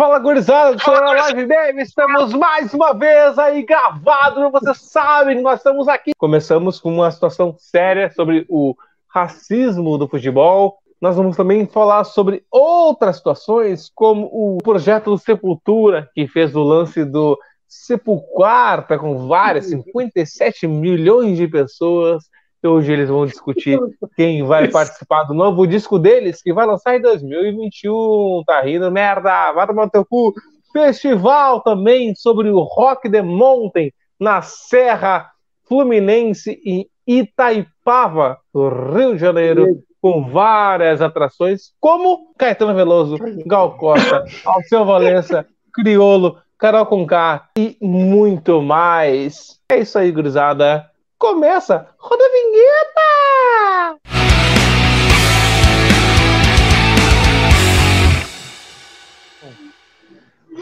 Fala, gurizada do Sonora Live Baby, estamos mais uma vez aí gravado, vocês sabem nós estamos aqui. Começamos com uma situação séria sobre o racismo do futebol. Nós vamos também falar sobre outras situações, como o projeto do Sepultura, que fez o lance do Sepulquarta com várias, 57 milhões de pessoas. Hoje eles vão discutir quem vai participar do novo disco deles, que vai lançar em 2021. Tá rindo, merda? Vai tomar no teu cu. Festival também sobre o Rock the Mountain na Serra Fluminense em Itaipava, no Rio de Janeiro, com várias atrações, como Caetano Veloso, Gal Costa, Alceu Valença, Criolo, Carol Conká e muito mais. É isso aí, gurizada. Começa, roda a vinheta!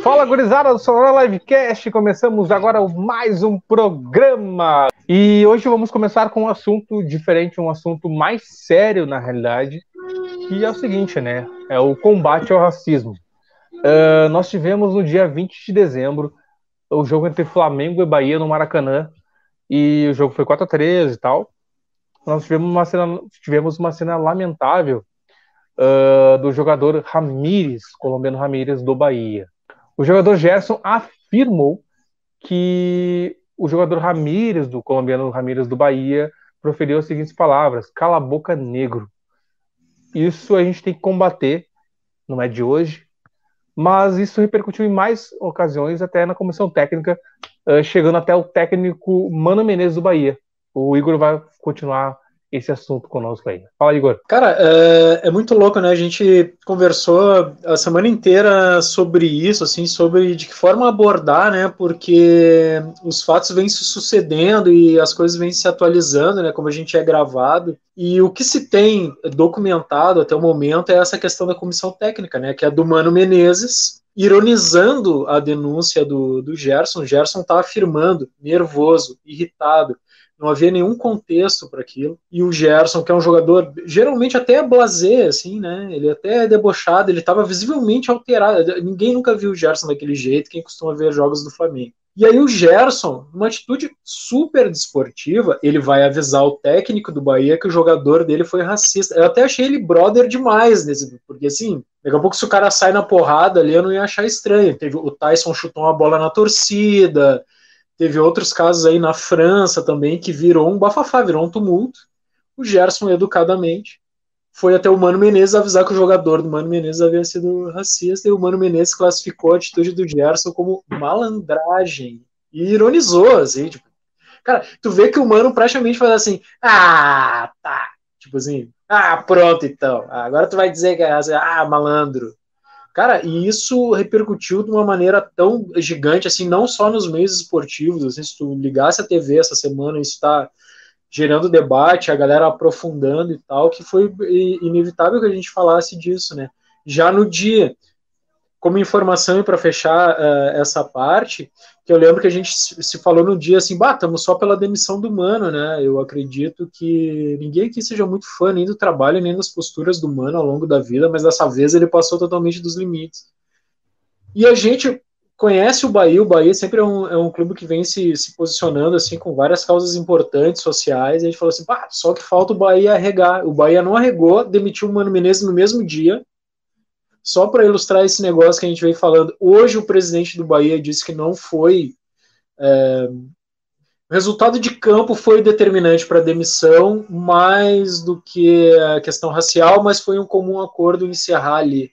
Fala, gurizada do Sonora Livecast. Começamos agora mais um programa. E hoje vamos começar com um assunto diferente, um assunto mais sério, na realidade, que é o seguinte, né? É o combate ao racismo. Uh, nós tivemos no dia 20 de dezembro o jogo entre Flamengo e Bahia no Maracanã, e o jogo foi 4 a 3 e tal. Nós tivemos uma cena, tivemos uma cena lamentável uh, do jogador Ramírez, colombiano Ramírez, do Bahia. O jogador Gerson afirmou que o jogador Ramírez, do colombiano Ramírez do Bahia, proferiu as seguintes palavras: cala a boca, negro. Isso a gente tem que combater, não é de hoje, mas isso repercutiu em mais ocasiões, até na comissão técnica, chegando até o técnico Mano Menezes do Bahia. O Igor vai continuar esse assunto conosco aí. Fala, Igor. Cara, é, é, muito louco, né? A gente conversou a semana inteira sobre isso, assim, sobre de que forma abordar, né? Porque os fatos vêm se sucedendo e as coisas vêm se atualizando, né? Como a gente é gravado. E o que se tem documentado até o momento é essa questão da comissão técnica, né? Que é do Mano Menezes, ironizando a denúncia do, do Gerson. Gerson está afirmando, nervoso, irritado, não havia nenhum contexto para aquilo. E o Gerson, que é um jogador geralmente até blazer, assim, né? Ele até é debochado, ele estava visivelmente alterado. Ninguém nunca viu o Gerson daquele jeito, quem costuma ver jogos do Flamengo. E aí o Gerson, uma atitude super desportiva, ele vai avisar o técnico do Bahia que o jogador dele foi racista. Eu até achei ele brother demais nesse, porque assim, daqui a pouco se o cara sai na porrada ali, eu não ia achar estranho. Teve o Tyson chutou uma bola na torcida, Teve outros casos aí na França também que virou um bafafá, virou um tumulto. O Gerson, educadamente, foi até o Mano Menezes avisar que o jogador do Mano Menezes havia sido racista e o Mano Menezes classificou a atitude do Gerson como malandragem e ironizou, assim, tipo, cara, tu vê que o Mano praticamente faz assim, ah, tá, tipo assim, ah, pronto então, agora tu vai dizer que é ah, malandro, Cara, e isso repercutiu de uma maneira tão gigante, assim, não só nos meios esportivos, assim, se tu ligasse a TV essa semana, isso está gerando debate, a galera aprofundando e tal, que foi inevitável que a gente falasse disso, né? Já no dia, como informação e para fechar uh, essa parte, que eu lembro que a gente se falou no dia assim, bah, estamos só pela demissão do Mano, né? Eu acredito que ninguém aqui seja muito fã nem do trabalho, nem das posturas do Mano ao longo da vida, mas dessa vez ele passou totalmente dos limites. E a gente conhece o Bahia, o Bahia sempre é um, é um clube que vem se, se posicionando assim com várias causas importantes sociais, e a gente falou assim, só que falta o Bahia arregar. O Bahia não arregou, demitiu o Mano Menezes no mesmo dia, só para ilustrar esse negócio que a gente vem falando, hoje o presidente do Bahia disse que não foi. É, o resultado de campo foi determinante para a demissão, mais do que a questão racial, mas foi um comum acordo encerrar ali.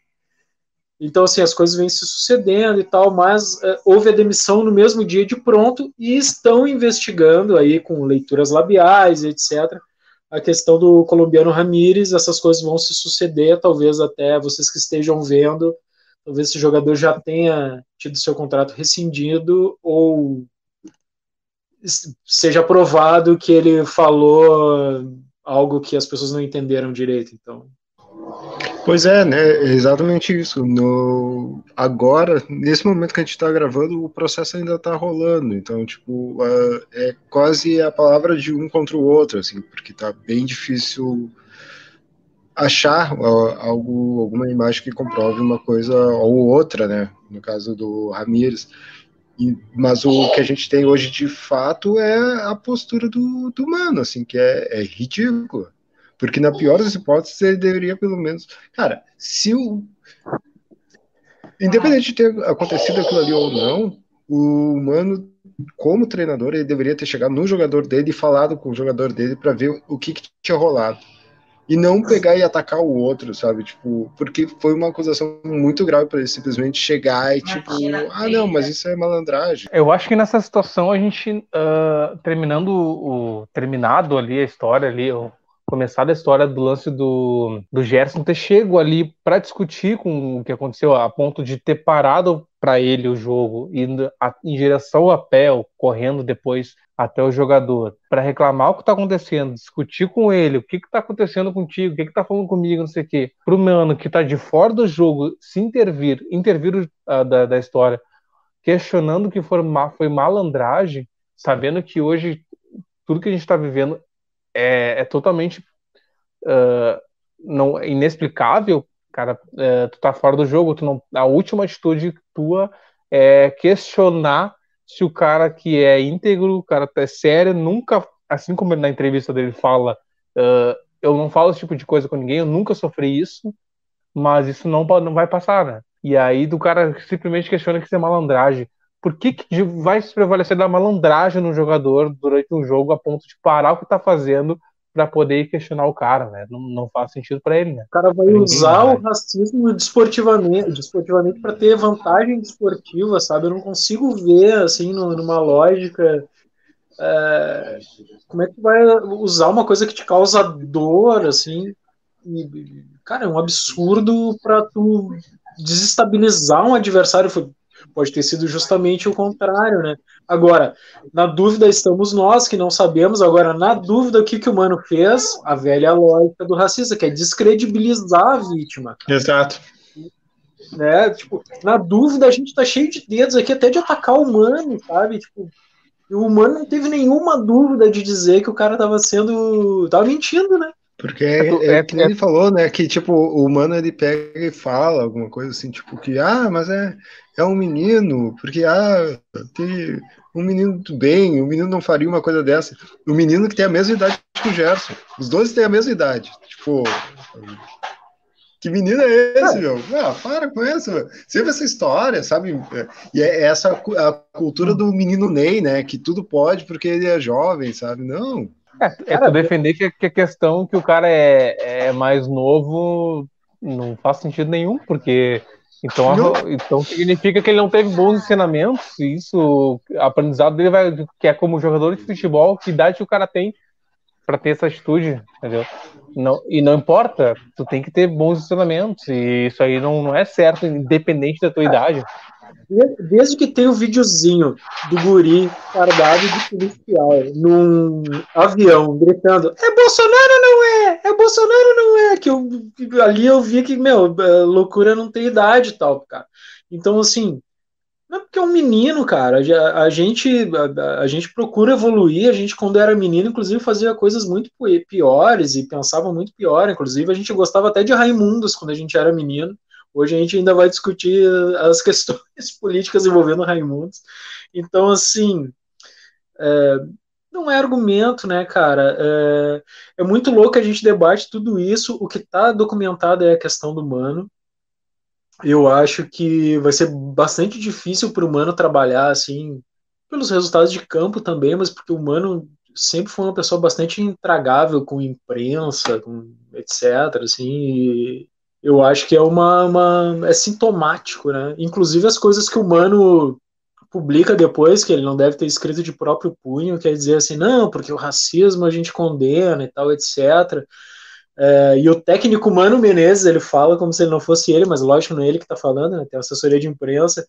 Então, assim, as coisas vêm se sucedendo e tal, mas é, houve a demissão no mesmo dia de pronto e estão investigando aí com leituras labiais, etc a questão do colombiano Ramírez, essas coisas vão se suceder, talvez até vocês que estejam vendo, talvez esse jogador já tenha tido seu contrato rescindido ou seja provado que ele falou algo que as pessoas não entenderam direito. Então, Pois é, né? É exatamente isso. No, agora, nesse momento que a gente está gravando, o processo ainda está rolando. Então, tipo, uh, é quase a palavra de um contra o outro, assim, porque tá bem difícil achar algo, alguma imagem que comprove uma coisa ou outra, né? No caso do Ramires. E, mas o que a gente tem hoje de fato é a postura do, do mano, assim, que é, é ridícula. Porque na pior das hipóteses ele deveria pelo menos. Cara, se o. Independente de ter acontecido aquilo ali ou não, o mano, como treinador, ele deveria ter chegado no jogador dele e falado com o jogador dele para ver o que, que tinha rolado e não pegar e atacar o outro, sabe? Tipo, porque foi uma acusação muito grave para ele simplesmente chegar e tipo, ah, não, mas isso é malandragem. Eu acho que nessa situação a gente, uh, terminando o terminado ali a história ali, o começado a história do lance do, do Gerson ter chego ali para discutir com o que aconteceu, a ponto de ter parado para ele o jogo, indo a, em direção a pé, correndo depois até o jogador, para reclamar o que está acontecendo, discutir com ele, o que está acontecendo contigo, o que está falando comigo, não sei o quê, para o mano que está de fora do jogo se intervir, intervir uh, da, da história, questionando que foi, foi malandragem, sabendo que hoje tudo que a gente está vivendo é, é totalmente uh, não inexplicável, cara, uh, tu tá fora do jogo, tu não, a última atitude tua é questionar se o cara que é íntegro, o cara é sério, nunca, assim como na entrevista dele fala, uh, eu não falo esse tipo de coisa com ninguém, eu nunca sofri isso, mas isso não, não vai passar, né? E aí do cara simplesmente questiona que isso é malandragem por que, que vai se prevalecer da malandragem no jogador durante um jogo a ponto de parar o que tá fazendo para poder questionar o cara, né? Não, não faz sentido para ele, né? O cara vai usar o racismo desportivamente, desportivamente para ter vantagem desportiva, sabe? Eu não consigo ver assim numa lógica é, como é que vai usar uma coisa que te causa dor, assim? E, cara, é um absurdo para tu desestabilizar um adversário Pode ter sido justamente o contrário, né? Agora, na dúvida estamos nós que não sabemos. Agora, na dúvida, o que, que o mano fez? A velha lógica do racista, que é descredibilizar a vítima. Exato. Né? Tipo, na dúvida, a gente tá cheio de dedos aqui até de atacar o humano, sabe? Tipo, o humano não teve nenhuma dúvida de dizer que o cara tava sendo. tava mentindo, né? Porque é, é, é que ele falou, né? Que tipo, o humano ele pega e fala alguma coisa assim, tipo, que ah, mas é, é um menino, porque ah, tem um menino do bem, o um menino não faria uma coisa dessa. O menino que tem a mesma idade que o Gerson. Os dois têm a mesma idade. Tipo, que menino é esse, meu? Ah, para com isso, meu. Sempre essa história, sabe? E é essa a cultura do menino Ney, né? Que tudo pode porque ele é jovem, sabe? Não. É, é tu defender que, que a questão que o cara é, é mais novo não faz sentido nenhum, porque então, então significa que ele não teve bons ensinamentos, e isso, aprendizado dele vai, que é como jogador de futebol, que idade o cara tem para ter essa atitude, entendeu? Não, e não importa, tu tem que ter bons ensinamentos, e isso aí não, não é certo, independente da tua idade. Desde que tem o videozinho do guri fardado de policial num avião gritando é Bolsonaro não é? É Bolsonaro não é? Que eu, ali eu vi que, meu, loucura não tem idade e tal, cara. Então, assim, não é porque é um menino, cara. A, a gente, a, a, gente procura evoluir. A gente, quando era menino, inclusive, fazia coisas muito piores e pensava muito pior. Inclusive, a gente gostava até de Raimundos quando a gente era menino. Hoje a gente ainda vai discutir as questões políticas envolvendo Raimundos. Então, assim, é, não é argumento, né, cara? É, é, muito louco a gente debate tudo isso. O que está documentado é a questão do humano. Eu acho que vai ser bastante difícil para o humano trabalhar assim, pelos resultados de campo também, mas porque o humano sempre foi uma pessoa bastante intragável com imprensa, com etc. Assim, eu acho que é uma, uma, é sintomático, né? Inclusive as coisas que o Mano publica depois, que ele não deve ter escrito de próprio punho, quer dizer assim, não, porque o racismo a gente condena e tal, etc. É, e o técnico Mano Menezes, ele fala como se ele não fosse ele, mas lógico, não é ele que está falando, né, tem assessoria de imprensa,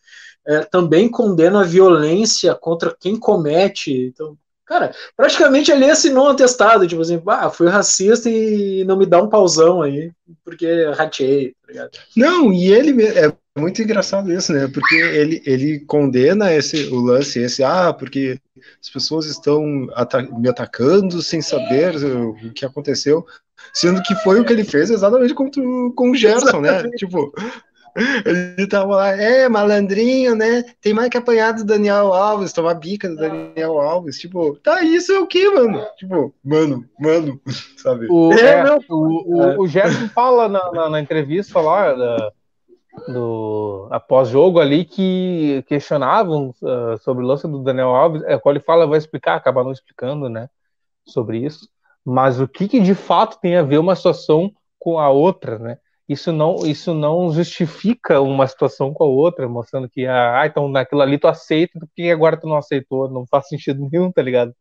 é, também condena a violência contra quem comete. Então, Cara, praticamente ele assinou um atestado, tipo assim, ah, fui racista e não me dá um pausão aí, porque ratei, tá ligado? Não, e ele é muito engraçado isso, né? Porque ele, ele condena esse, o lance, esse, ah, porque as pessoas estão me atacando sem saber o que aconteceu, sendo que foi o que ele fez exatamente com, com o Gerson, né? Tipo, ele tava lá, é, malandrinho, né? Tem mais que apanhar do Daniel Alves, tomar bica do Daniel Alves. Tipo, tá, isso é o que, mano? Tipo, mano, mano, sabe? O, é, é, o, o, o Gerson fala na, na, na entrevista lá da, do após jogo ali que questionavam uh, sobre o lance do Daniel Alves. É, quando ele fala, vai explicar, acaba não explicando, né? Sobre isso. Mas o que, que de fato tem a ver uma situação com a outra, né? Isso não, isso não justifica uma situação com a outra, mostrando que, ah, ah então naquilo ali tu aceita, por que agora tu não aceitou? Não faz sentido nenhum, tá ligado?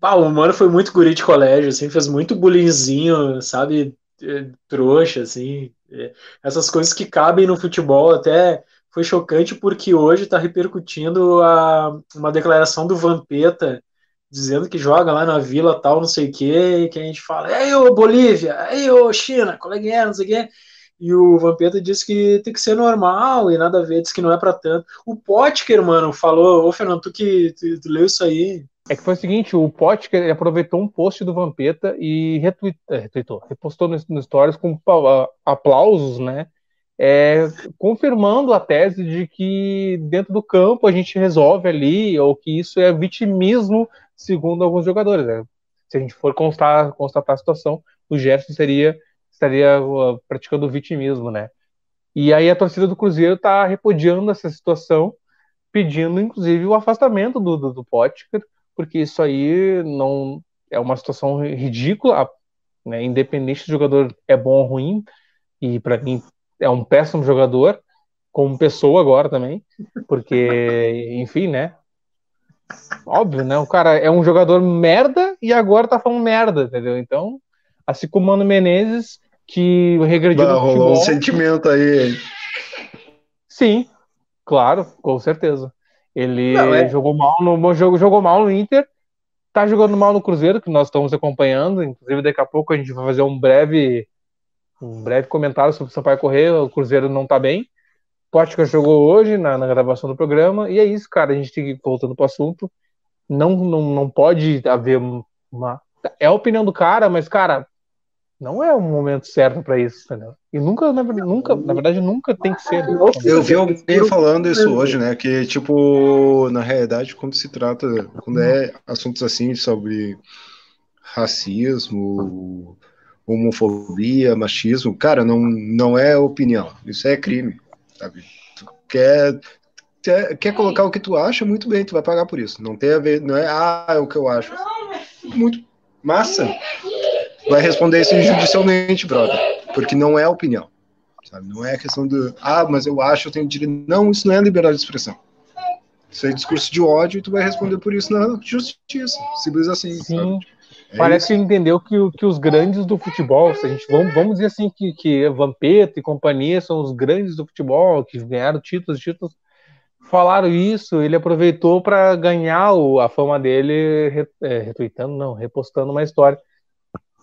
Ah, o mano foi muito guri de colégio, assim, fez muito bullyingzinho, sabe, é, trouxa, assim, é, essas coisas que cabem no futebol, até foi chocante porque hoje tá repercutindo a, uma declaração do Vampeta, dizendo que joga lá na vila tal, não sei o que, que a gente fala, ei ô Bolívia, ei ô China, coleguinha, não sei o que, e o Vampeta disse que tem que ser normal e nada a ver, disse que não é para tanto. O Potker, mano, falou, ô Fernando, tu que tu, tu leu isso aí. É que foi o seguinte, o Potker aproveitou um post do Vampeta e é, retweetou repostou no, no Stories com aplausos, né? É, confirmando a tese de que dentro do campo a gente resolve ali, ou que isso é vitimismo, segundo alguns jogadores. Né? Se a gente for constar, constatar a situação, o Jefferson seria estaria uh, praticando vitimismo, né? E aí a torcida do Cruzeiro está repudiando essa situação, pedindo inclusive o afastamento do, do, do Potker, porque isso aí não é uma situação ridícula, né? independente se o jogador é bom ou ruim, e para mim é um péssimo jogador, como pessoa agora também, porque, enfim, né? Óbvio, né? O cara é um jogador merda e agora tá falando merda, entendeu? Então, assim como o Mano Menezes que regrediu bah, no futebol. Rolou um sentimento aí. Sim, claro, com certeza. Ele Não, é... jogou mal no jogo, jogou mal no Inter, tá jogando mal no Cruzeiro, que nós estamos acompanhando. Inclusive, daqui a pouco a gente vai fazer um breve, um breve comentário sobre o Sampaio Correia. O Cruzeiro não tá bem. Pótica jogou hoje na, na, gravação do programa, e é isso, cara. A gente tem que voltando pro assunto. Não, não, não pode haver uma. É a opinião do cara, mas, cara, não é o momento certo para isso, entendeu? E nunca, na, nunca, na verdade, nunca tem que ser. Eu vi alguém falando isso hoje, né? Que, tipo, na realidade, quando se trata, quando é assuntos assim sobre racismo, homofobia, machismo, cara, não, não é opinião, isso é crime, sabe? Tu quer, quer, quer colocar o que tu acha, muito bem, tu vai pagar por isso. Não tem a ver, não é, ah, é o que eu acho. Muito massa vai responder isso judicialmente, brother. Porque não é opinião. Sabe? Não é questão do, ah, mas eu acho, eu tenho direito. Não, isso não é liberdade de expressão. Isso é discurso de ódio e tu vai responder por isso na justiça. Simples assim. Sim. É Parece isso. que entendeu que, que os grandes do futebol, se a gente vamos, vamos dizer assim que, que Vampeta e companhia são os grandes do futebol, que ganharam títulos, títulos, falaram isso, ele aproveitou para ganhar o, a fama dele, é, retweetando, não, repostando uma história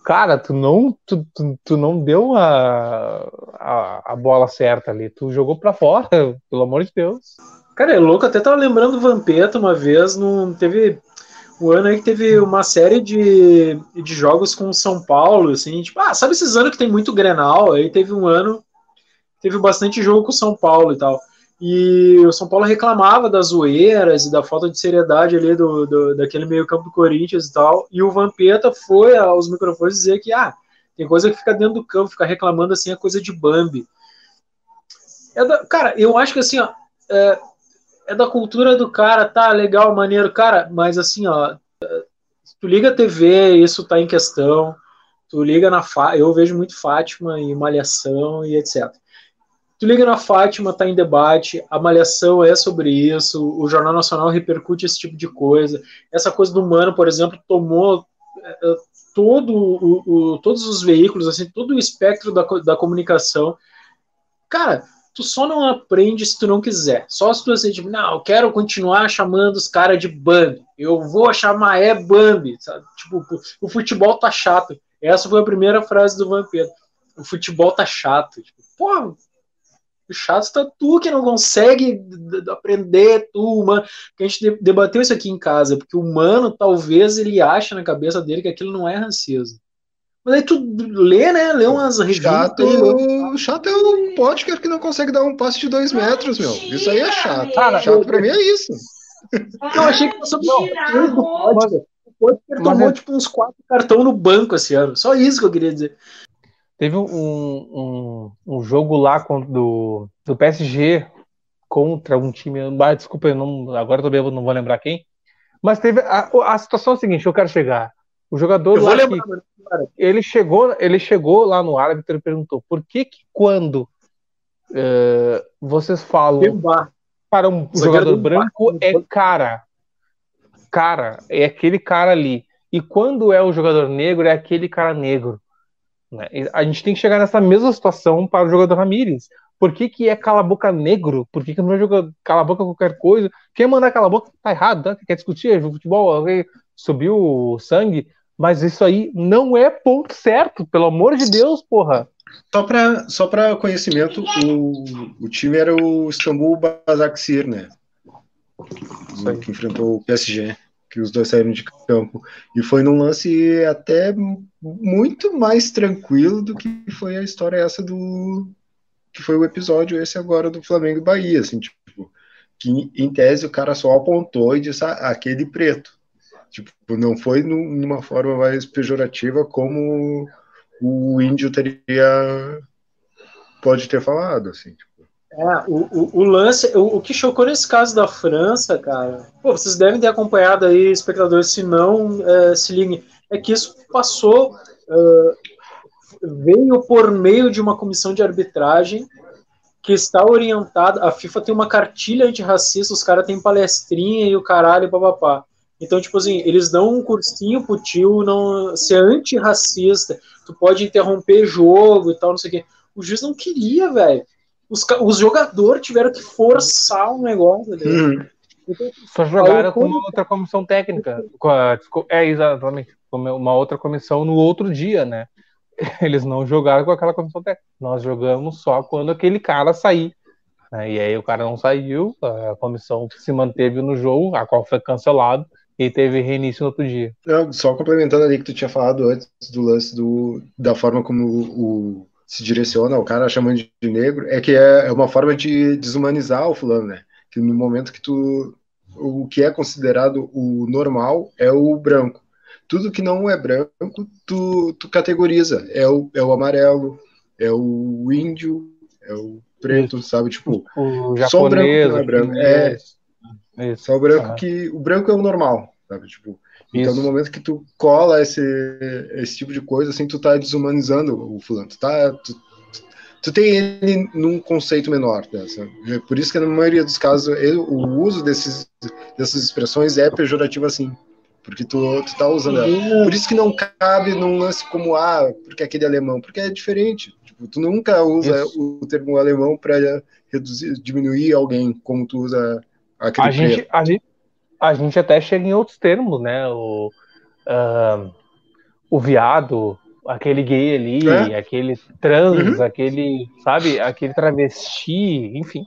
cara, tu não, tu, tu, tu não deu a, a, a, bola certa ali, tu jogou para fora, pelo amor de Deus. Cara, é louco, até tava lembrando do Vampeta uma vez, não teve um ano aí que teve uma série de, de jogos com São Paulo, assim, tipo, ah, sabe esses anos que tem muito Grenal? Aí teve um ano, teve bastante jogo com São Paulo e tal. E o São Paulo reclamava das zoeiras e da falta de seriedade ali do, do daquele meio-campo do Corinthians e tal. E o Vampeta foi aos microfones dizer que ah, tem coisa que fica dentro do campo, ficar reclamando assim é coisa de Bambi. É da, cara, eu acho que assim, ó, é, é, da cultura do cara, tá legal, maneiro, cara, mas assim, ó, tu liga a TV, isso tá em questão. Tu liga na. Eu vejo muito Fátima e Malhação e etc. Tu liga na Fátima, tá em debate, a malhação é sobre isso, o Jornal Nacional repercute esse tipo de coisa. Essa coisa do humano, por exemplo, tomou é, é, todo o, o, todos os veículos, assim, todo o espectro da, da comunicação. Cara, tu só não aprende se tu não quiser. Só se tu tipo, não, eu quero continuar chamando os caras de Bambi. Eu vou chamar é Bambi. Sabe? Tipo, o futebol tá chato. Essa foi a primeira frase do Vampiro. O futebol tá chato. Tipo, porra, chato tá tu que não consegue aprender, tu, mano. A gente debateu isso aqui em casa, porque o humano, talvez, ele acha na cabeça dele que aquilo não é racismo. Mas aí tu lê, né? Lê umas revistas. Chato, lê... chato é um Potker que não consegue dar um passe de dois metros, meu. Isso aí é chato. Cara, chato pra mim é isso. Eu achei que fosse um do Potker. O Potker tomou, é... tipo, uns quatro cartão no banco esse ano. Só isso que eu queria dizer. Teve um, um, um jogo lá do, do PSG contra um time. Ah, desculpa, eu não, agora também não vou lembrar quem. Mas teve. A, a situação é a seguinte: eu quero chegar. O jogador lá lembrar, que, ele chegou, ele chegou lá no árbitro e perguntou por que que quando uh, vocês falam para um jogador branco é cara, cara é aquele cara ali e quando é o jogador negro é aquele cara negro. Né? A gente tem que chegar nessa mesma situação para o jogador Ramírez. Por que, que é cala boca negro? Por que, que não é joga cala boca qualquer coisa? Quem mandar cala boca tá errado, tá? quer discutir futebol, subiu o sangue, mas isso aí não é ponto certo, pelo amor de Deus, porra. Só para só pra conhecimento, o, o time era o Istambul Basaksehir, né? Que enfrentou o PSG, que os dois saíram de campo. E foi num lance até muito mais tranquilo do que foi a história essa do. que foi o episódio esse agora do Flamengo e Bahia, assim, tipo. Que em tese o cara só apontou e disse ah, aquele preto. Tipo, não foi numa forma mais pejorativa como o índio teria pode ter falado, assim. Tipo. É, o, o, o lance, o, o, que chocou nesse caso da França, cara, pô, vocês devem ter acompanhado aí, espectadores, se não, é, se liguem, é que isso passou, uh, veio por meio de uma comissão de arbitragem que está orientada, a FIFA tem uma cartilha antirracista, os caras têm palestrinha e o caralho, papapá. Então, tipo assim, eles dão um cursinho pro tio não ser antirracista, tu pode interromper jogo e tal, não sei o quê. O juiz não queria, velho. Os, os jogadores tiveram que forçar o um negócio, uhum. então, Só jogaram com uma outra comissão técnica. É, exatamente. Uma outra comissão no outro dia, né? Eles não jogaram com aquela comissão técnica. Nós jogamos só quando aquele cara sair. Né? E aí o cara não saiu, a comissão se manteve no jogo, a qual foi cancelado e teve reinício no outro dia. Não, só complementando ali que tu tinha falado antes do lance do, da forma como o, o se direciona, o cara chamando de negro, é que é, é uma forma de desumanizar o fulano, né? Que no momento que tu. O que é considerado o normal é o branco. Tudo que não é branco, tu, tu categoriza. É o, é o amarelo, é o índio, é o preto, sabe? Tipo, o japonês, só o branco não é branco. É, isso. Só o branco que. O branco é o normal, sabe? Tipo, então no momento que tu cola esse, esse tipo de coisa, assim, tu tá desumanizando o fulano. Tu, tá, tu, tu tem ele num conceito menor. Né, é por isso que na maioria dos casos ele, o uso desses, dessas expressões é pejorativo assim. Porque tu, tu tá usando ela. Por isso que não cabe num lance como, ah, porque aquele é alemão, porque é diferente. Tipo, tu nunca usa isso. o termo alemão para reduzir, diminuir alguém como tu usa a gente, a, gente, a gente até chega em outros termos, né? O, uh, o viado, aquele gay ali, é? aquele trans, uhum. aquele, sabe, aquele travesti, enfim.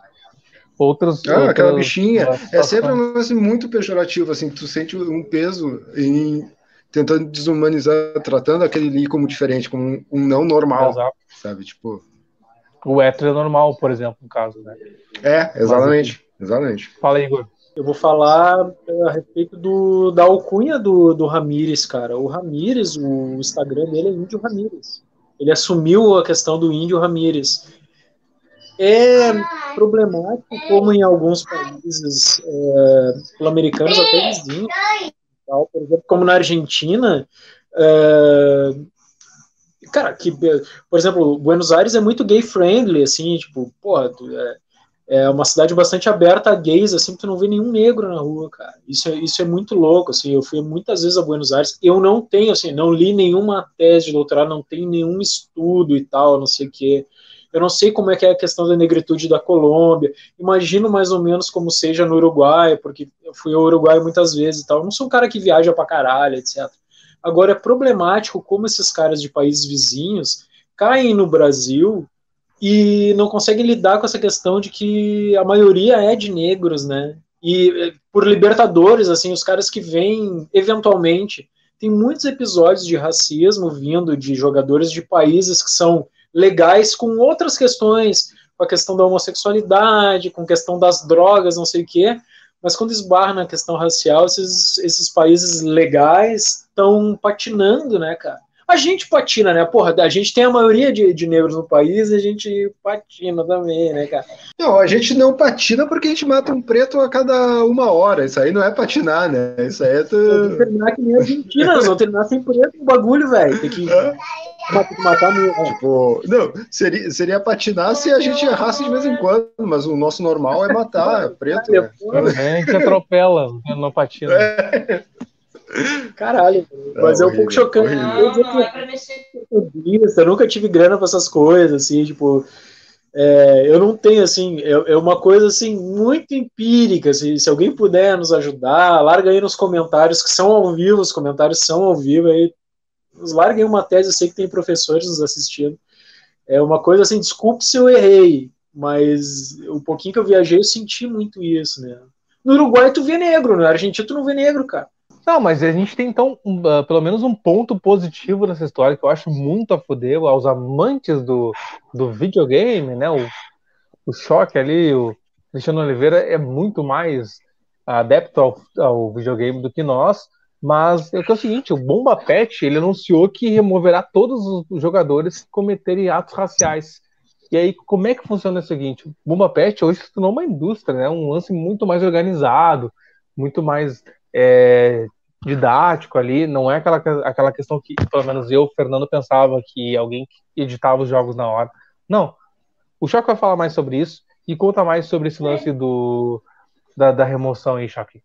Outros. Ah, outras, aquela bichinha. É sempre um lance muito pejorativo, assim, tu sente um peso em tentando desumanizar, tratando aquele ali como diferente, como um, um não normal, Exato. sabe? Tipo. O hétero é normal, por exemplo, no caso, né? É, exatamente. Exatamente. Fala aí, Igor. Eu vou falar é, a respeito do, da alcunha do, do Ramires, cara. O Ramires, o Instagram dele é Índio Ramires. Ele assumiu a questão do Índio Ramires. É problemático, como em alguns países é, sul-americanos, até vizinhos, tal, por exemplo, como na Argentina, é, cara, que, por exemplo, Buenos Aires é muito gay friendly, assim, tipo, porra, é, é uma cidade bastante aberta a gays, assim, tu não vê nenhum negro na rua, cara. Isso é, isso é muito louco, assim, eu fui muitas vezes a Buenos Aires, eu não tenho, assim, não li nenhuma tese de doutorado, não tenho nenhum estudo e tal, não sei o quê. Eu não sei como é que é a questão da negritude da Colômbia, imagino mais ou menos como seja no Uruguai, porque eu fui ao Uruguai muitas vezes e tal, eu não sou um cara que viaja pra caralho, etc. Agora, é problemático como esses caras de países vizinhos caem no Brasil e não conseguem lidar com essa questão de que a maioria é de negros, né? E eh, por Libertadores, assim, os caras que vêm eventualmente tem muitos episódios de racismo vindo de jogadores de países que são legais com outras questões, com a questão da homossexualidade, com a questão das drogas, não sei o quê, mas quando esbarra na questão racial, esses, esses países legais estão patinando, né, cara? A gente patina, né? Porra, a gente tem a maioria de, de negros no país e a gente patina também, né, cara? Não, a gente não patina porque a gente mata um preto a cada uma hora. Isso aí não é patinar, né? Isso aí é. Tu... Vamos terminar que nem a Argentina, vamos terminar sem preto o bagulho, velho. Tem que. É. Matar mesmo. Tipo, não, seria, seria patinar se a gente errasse de vez em quando, mas o nosso normal é matar é preto. Né? É, a gente atropela, não patina. É. Caralho, mas é, é um pouco chocante. Não, eu, não, é pra mexer. eu nunca tive grana pra essas coisas, assim, tipo. É, eu não tenho, assim, é, é, uma coisa, assim, muito empírica, assim, se alguém puder nos ajudar, larga aí nos comentários, que são ao vivo, os comentários são ao vivo, aí, nos larguem uma tese, eu sei que tem professores nos assistindo, é uma coisa, assim, desculpe se eu errei, mas o pouquinho que eu viajei, eu senti muito isso, né. No Uruguai tu vê negro, na Argentina tu não vê negro, cara. Não, mas a gente tem então um, uh, pelo menos um ponto positivo nessa história que eu acho muito a foder aos amantes do, do videogame, né? O, o choque ali, o Cristiano Oliveira é muito mais adepto ao, ao videogame do que nós, mas é, que é o seguinte, o Bomba Pet ele anunciou que removerá todos os jogadores que cometerem atos raciais. E aí, como é que funciona o seguinte? O Bomba Pet hoje se tornou uma indústria, né? Um lance muito mais organizado, muito mais é, didático ali, não é aquela, aquela questão que, pelo menos eu, Fernando, pensava que alguém editava os jogos na hora. Não. O Choque vai falar mais sobre isso e conta mais sobre esse lance do, da, da remoção aí, Choque.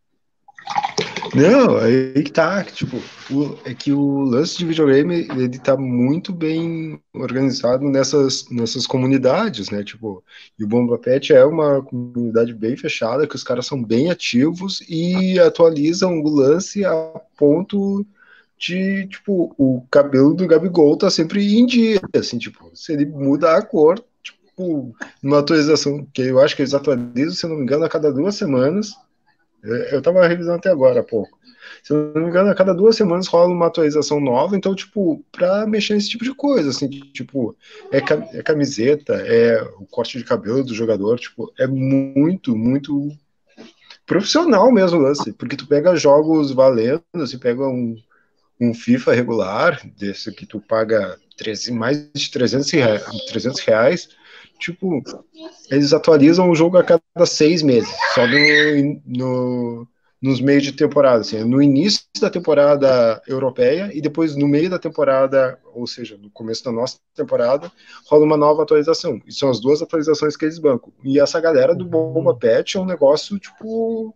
Não, aí que tá, tipo, o, é que o lance de videogame, ele tá muito bem organizado nessas, nessas comunidades, né, tipo, e o Bomba Pet é uma comunidade bem fechada, que os caras são bem ativos e atualizam o lance a ponto de, tipo, o cabelo do Gabigol tá sempre em dia, assim, tipo, se ele muda a cor, tipo, numa atualização, que eu acho que eles atualizam, se não me engano, a cada duas semanas, eu estava revisando até agora há pouco. Se não me engano, a cada duas semanas rola uma atualização nova, então, tipo, para mexer nesse tipo de coisa, assim, tipo, é, é camiseta, é o corte de cabelo do jogador, tipo, é muito, muito profissional mesmo o lance, porque tu pega jogos valendo, você pega um, um FIFA regular, desse que tu paga 13, mais de 300 reais, 300 reais tipo, eles atualizam o jogo a cada seis meses, só no, no, nos meios de temporada, assim, no início da temporada europeia e depois no meio da temporada, ou seja, no começo da nossa temporada, rola uma nova atualização. E são as duas atualizações que eles bancam. E essa galera do Bomba Pet é um negócio, tipo,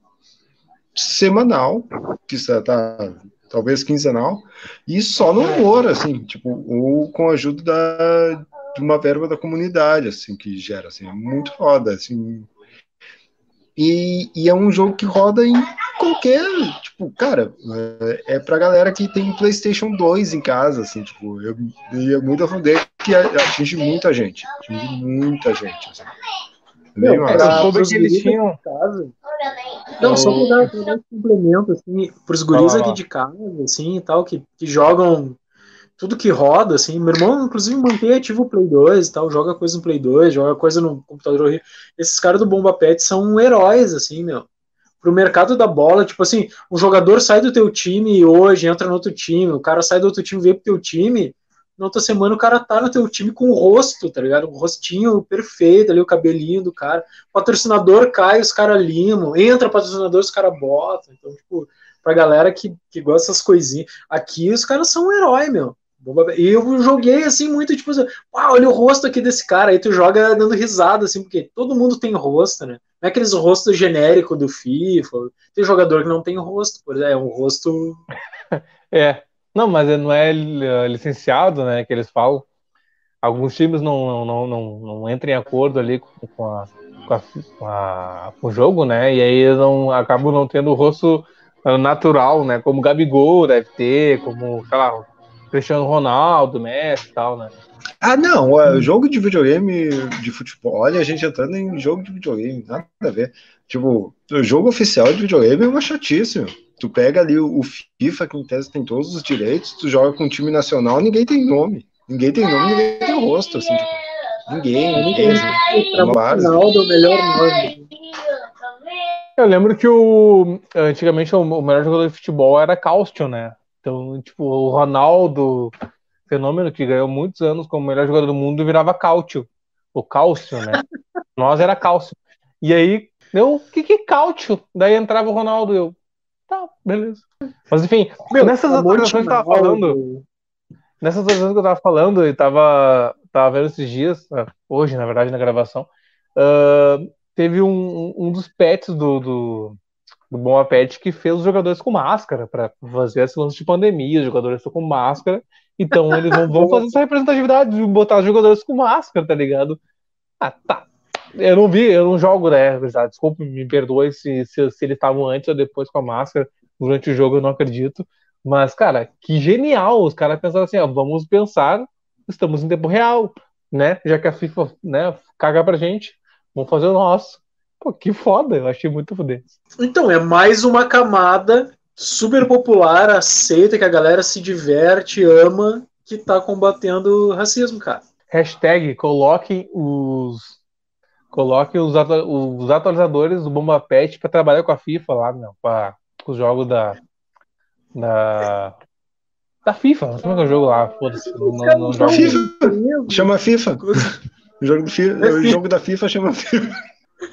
semanal, que tá, talvez quinzenal, e só no humor, assim, tipo, ou com a ajuda da, de uma verba da comunidade, assim, que gera, assim, é muito foda, assim. E, e é um jogo que roda em qualquer, tipo, cara, é, é pra galera que tem PlayStation 2 em casa, assim, tipo, eu, eu é muito a fuder que atinge muita gente, atinge muita gente, assim. Bem Meu, massa. Soube que eles tinham. Casa, não, só pra dar, pra dar um complemento, assim, pros guris aqui de casa, assim, e tal, que, que jogam tudo que roda, assim. Meu irmão, inclusive, mantém ativo o Play 2 e tal, joga coisa no Play 2, joga coisa no computador. Esses caras do Bomba Pet são heróis, assim, meu. Pro mercado da bola, tipo assim, um jogador sai do teu time hoje, entra no outro time, o cara sai do outro time, vem pro teu time, na outra semana o cara tá no teu time com o rosto, tá ligado? Um rostinho perfeito ali, o cabelinho do cara. O patrocinador cai, os caras limam. Entra patrocinador, os caras botam. Então, tipo, pra galera que, que gosta dessas coisinhas. Aqui os caras são um herói, meu. E eu joguei assim muito, tipo assim, ah, olha o rosto aqui desse cara, aí tu joga dando risada, assim, porque todo mundo tem rosto, né? Não é aqueles rostos genéricos do FIFA. Tem jogador que não tem rosto, por exemplo, é um rosto. é. Não, mas não é licenciado, né? Que eles falam. Alguns times não, não, não, não entram em acordo ali com, a, com, a, com, a, com o jogo, né? E aí não acabam não tendo o rosto natural, né? Como o Gabigol deve ter, como, sei lá, Cristiano Ronaldo, Messi e tal, né? Ah, não, o jogo de videogame de futebol, olha a gente entrando em jogo de videogame, nada a ver. Tipo, o jogo oficial de videogame é uma chatice. Meu. Tu pega ali o FIFA, que em tese tem todos os direitos, tu joga com um time nacional, ninguém tem nome. Ninguém tem nome, ninguém tem rosto, assim. Tipo, ninguém, ninguém. É Ronaldo, o melhor nome. Eu lembro que o antigamente o melhor jogador de futebol era Caustium, né? Então, tipo, o Ronaldo, fenômeno que ganhou muitos anos como melhor jogador do mundo, virava Cálcio. O Cálcio, né? Nós era Cálcio. E aí, eu, o que que é Cálcio? Daí entrava o Ronaldo, eu, tá, beleza. Mas enfim, Meu, nessas atualizações que eu tava falando, nessas atualizações que eu tava falando, e tava, tava vendo esses dias, é, hoje, na verdade, na gravação, uh, teve um, um dos pets do, do do Bom Pet que fez os jogadores com máscara para fazer esse lance de pandemia, os jogadores estão com máscara, então eles vão, vão fazer essa representatividade de botar os jogadores com máscara, tá ligado? Ah, tá. Eu não vi, eu não jogo, né? Desculpa, me perdoe se, se, se eles estavam antes ou depois com a máscara. Durante o jogo eu não acredito. Mas, cara, que genial! Os caras pensaram assim, ó, vamos pensar, estamos em tempo real, né? Já que a FIFA, né, caga pra gente, vamos fazer o nosso. Pô, que foda, eu achei muito foda. Então, é mais uma camada super popular, aceita, que a galera se diverte, ama, que tá combatendo o racismo, cara. Hashtag coloquem os. Coloquem os, os atualizadores do Bomba Pet pra trabalhar com a FIFA lá, meu, pra os jogos da. Da. Da FIFA, não sei como é que é o jogo lá, foda-se. Não, não, não FIFA. Chama FIFA. O jogo, do FIFA, o jogo da FIFA chama FIFA.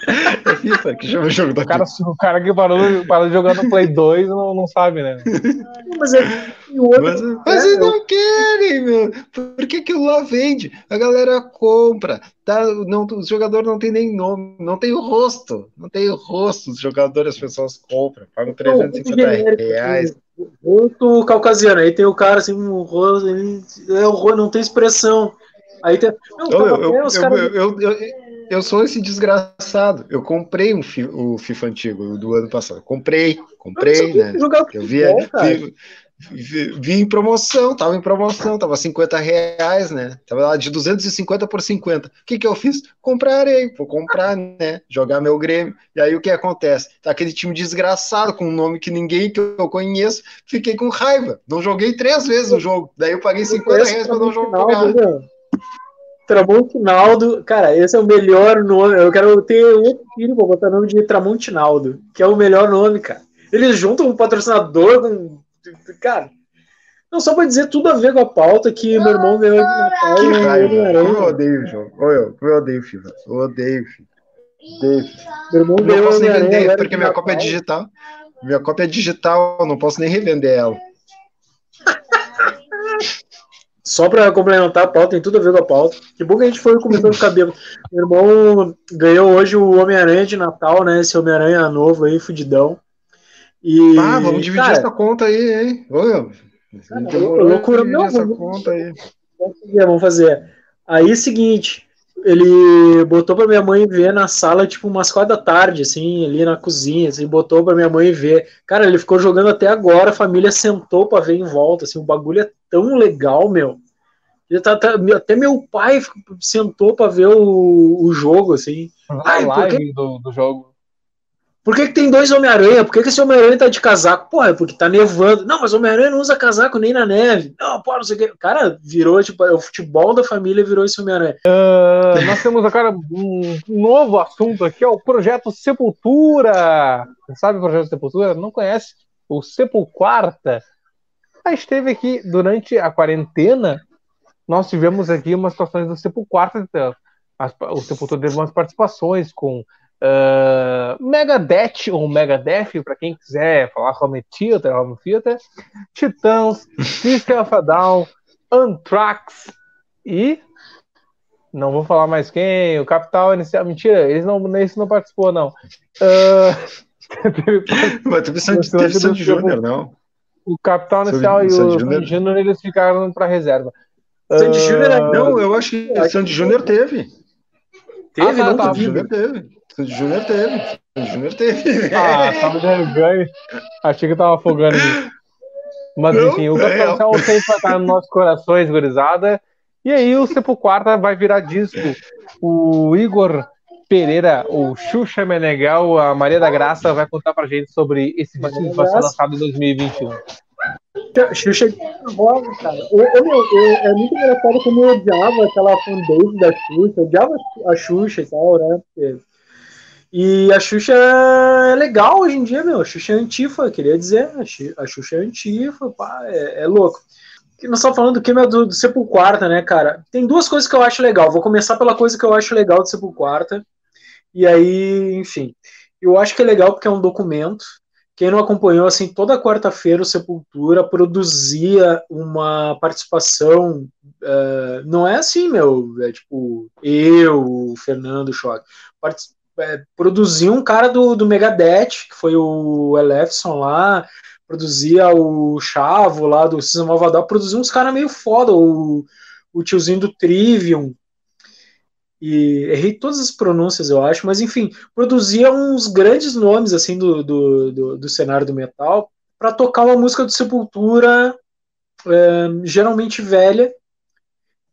É FIFA que chama o jogo da o cara, O cara que parou, parou de jogar no Play 2 não, não sabe, né? mas, é, mas, mas eles não querem, meu. Por que aquilo lá vende? A galera compra. Tá, não, os jogadores não tem nem nome, não tem o rosto. Não tem o rosto dos jogadores, as pessoas compram. Pagam 350 reais. Muito caucasiano. Aí tem o cara assim, um rosto, ele, é, o não tem expressão. Aí tem. Não, eu, eu, eu, eu, eu sou esse desgraçado. Eu comprei um fi, o FIFA antigo do ano passado. Comprei, comprei, né? Eu vi, vi, vi, vi, em promoção, tava em promoção, tava 50 reais, né? Tava lá de 250 por 50. O que que eu fiz? Comprarei, vou comprar, né? Jogar meu Grêmio. E aí o que acontece? Tá aquele time desgraçado, com um nome que ninguém que eu conheço, fiquei com raiva. Não joguei três vezes o jogo. Daí eu paguei 50 reais pra não jogar. Tramontinaldo, cara, esse é o melhor nome. Eu quero ter outro filho pra botar o nome de Tramontinaldo, que é o melhor nome, cara. Eles juntam um patrocinador com. Cara. Não, só pra dizer tudo a ver com a pauta que meu irmão ganhou de Natal. Que raiva. Eu odeio o jogo. Eu, eu odeio FIFA. Eu odeio FIFA. Meu irmão não posso nem vender, porque minha cópia é digital. Minha cópia é digital, eu não posso nem revender ela. Só para complementar a pauta, tem tudo a ver com a pauta. Que bom que a gente foi começando o cabelo. Meu irmão ganhou hoje o Homem-Aranha de Natal, né? Esse Homem-Aranha novo aí, fudidão. E, ah, vamos dividir cara, essa conta aí, hein? Ô, cara, loucura, não, essa vamos, conta aí. Vamos fazer, vamos fazer. Aí, seguinte, ele botou pra minha mãe ver na sala, tipo, umas quatro da tarde, assim, ali na cozinha, assim, botou pra minha mãe ver. Cara, ele ficou jogando até agora, a família sentou pra ver em volta, assim, o bagulho é tão legal, meu. Tá, tá, até meu pai sentou pra ver o, o jogo, assim. A live do, do jogo. Por que, que tem dois Homem-Aranha? Por que, que esse Homem-Aranha tá de casaco? Pô, é porque tá nevando. Não, mas Homem-Aranha não usa casaco nem na neve. Não, pô, não sei o que. Cara, virou, tipo, o futebol da família virou esse Homem-Aranha. Uh, nós temos agora um novo assunto aqui, é o Projeto Sepultura. Sabe o Projeto Sepultura? Não conhece? O Sepulquarta. A esteve aqui durante a quarentena. Nós tivemos aqui umas situações do Sepulquarta. Então, o Sepultura teve umas participações com Uh, Megadeth ou Megadeth, para quem quiser falar Home Theater, Home Theater, Titãs, System of a Down, Anthrax e não vou falar mais quem, o Capital Inicial, mentira, eles não, esse não participou não. Uh, Mas teve Sandy Júnior, não? O Capital Inicial e o Sandy Júnior eles ficaram para reserva. Sandy uh, Júnior, não, eu acho que Sandy Júnior teve. Teve, ah, tá, não, tá, Júnior teve. Sandy Júnior teve. Sandy Júnior teve. Ah, tava dando ganho. Achei que tava afogando. Mas enfim, o Capital Céu sempre vai estar nos nossos corações, gurizada. E aí o Sepulcro vai virar disco. O Igor Pereira, o Xuxa Menegal, a Maria da Graça vai contar pra gente sobre esse disco que vai ser lançado em 2021. Xuxa rosa, cara. Eu, eu, eu, é muito engraçado como eu odiava aquela fanbase da Xuxa, eu odiava a Xuxa e tal, né? E a Xuxa é legal hoje em dia, meu. A Xuxa é antifa, queria dizer. A Xuxa é antifa, pá, é, é louco. Nós estamos falando do que é do, do Sepulquarta, né, cara? Tem duas coisas que eu acho legal. Vou começar pela coisa que eu acho legal do Sepulquarta. E aí, enfim. Eu acho que é legal porque é um documento. Quem não acompanhou, assim, toda quarta-feira o Sepultura produzia uma participação. Uh, não é assim, meu. É tipo, eu, o Fernando Choque. É, produzia um cara do, do Megadeth, que foi o Elefson lá, produzia o Chavo lá do Cisne Malvadão, produzia uns caras meio foda, o, o tiozinho do Trivium, e errei todas as pronúncias, eu acho, mas enfim, produzia uns grandes nomes assim do, do, do, do cenário do metal para tocar uma música do Sepultura, é, geralmente velha,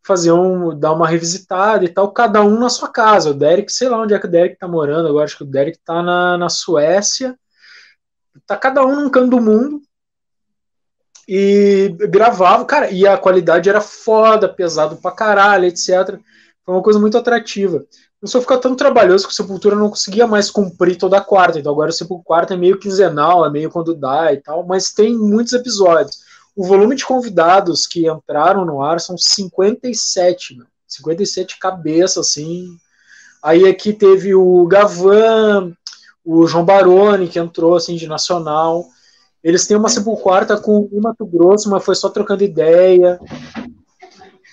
faziam dar uma revisitada e tal, cada um na sua casa. O Derek, sei lá onde é que o Derek tá morando agora, acho que o Derek tá na, na Suécia. Tá cada um num canto do mundo. E gravava, cara, e a qualidade era foda, pesado pra caralho, etc. Foi uma coisa muito atrativa. Começou a ficar tão trabalhoso que o Sepultura não conseguia mais cumprir toda a quarta. Então agora o Sepultura é meio quinzenal, é meio quando dá e tal, mas tem muitos episódios. O volume de convidados que entraram no ar são 57, meu. 57 cabeças, assim. Aí aqui teve o Gavan, o João Baroni, que entrou assim de nacional. Eles têm uma sepulquarta com o Mato Grosso, mas foi só trocando ideia.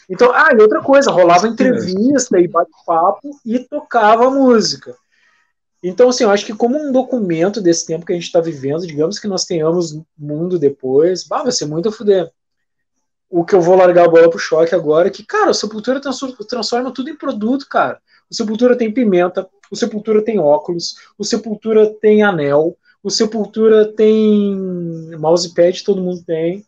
Então, ah, e outra coisa, rolava entrevista e bate-papo e tocava música. Então, assim, eu acho que como um documento desse tempo que a gente está vivendo, digamos que nós tenhamos mundo depois, bah, vai ser muito a fuder. O que eu vou largar a bola pro choque agora é que, cara, a Sepultura transforma tudo em produto, cara. O Sepultura tem pimenta, o Sepultura tem óculos, o Sepultura tem anel, o Sepultura tem mousepad, todo mundo tem.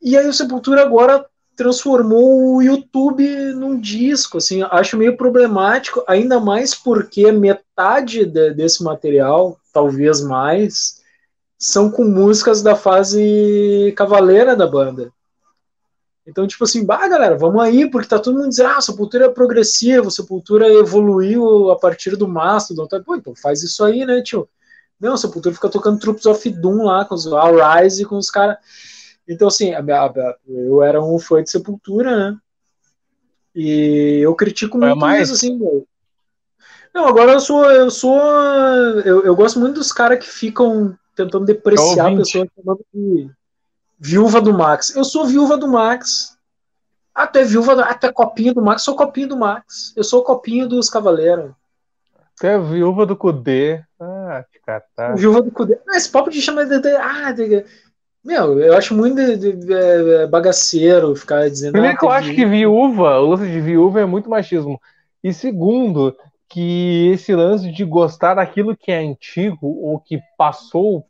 E aí o Sepultura agora transformou o YouTube num disco, assim, acho meio problemático, ainda mais porque metade de, desse material, talvez mais, são com músicas da fase cavaleira da banda. Então, tipo assim, bah, galera, vamos aí, porque tá todo mundo dizendo, ah, Sepultura é progressivo, Sepultura evoluiu a partir do Mastodon. Tá? Pô, então faz isso aí, né, tio? Não, Sepultura fica tocando Troops of Doom lá, com os All Rise, com os caras então, assim, a, a, eu era um fã de Sepultura, né? E eu critico muito mais? isso, assim, meu. Não, agora eu sou. Eu sou. Eu, eu gosto muito dos caras que ficam tentando depreciar a pessoa chamando de viúva do Max. Eu sou viúva do Max. Até viúva, até copinha do Max, sou copinha do Max. Eu sou copinha dos Cavaleiros. Até viúva do Cudê. Ah, que catástrofe. Viúva do Cudê. Ah, esse papo de chamar de. Ah, de, meu, eu acho muito é, bagaceiro ficar dizendo. Primeiro ah, que eu acho que viúva, o lance de viúva é muito machismo. E segundo, que esse lance de gostar daquilo que é antigo ou que passou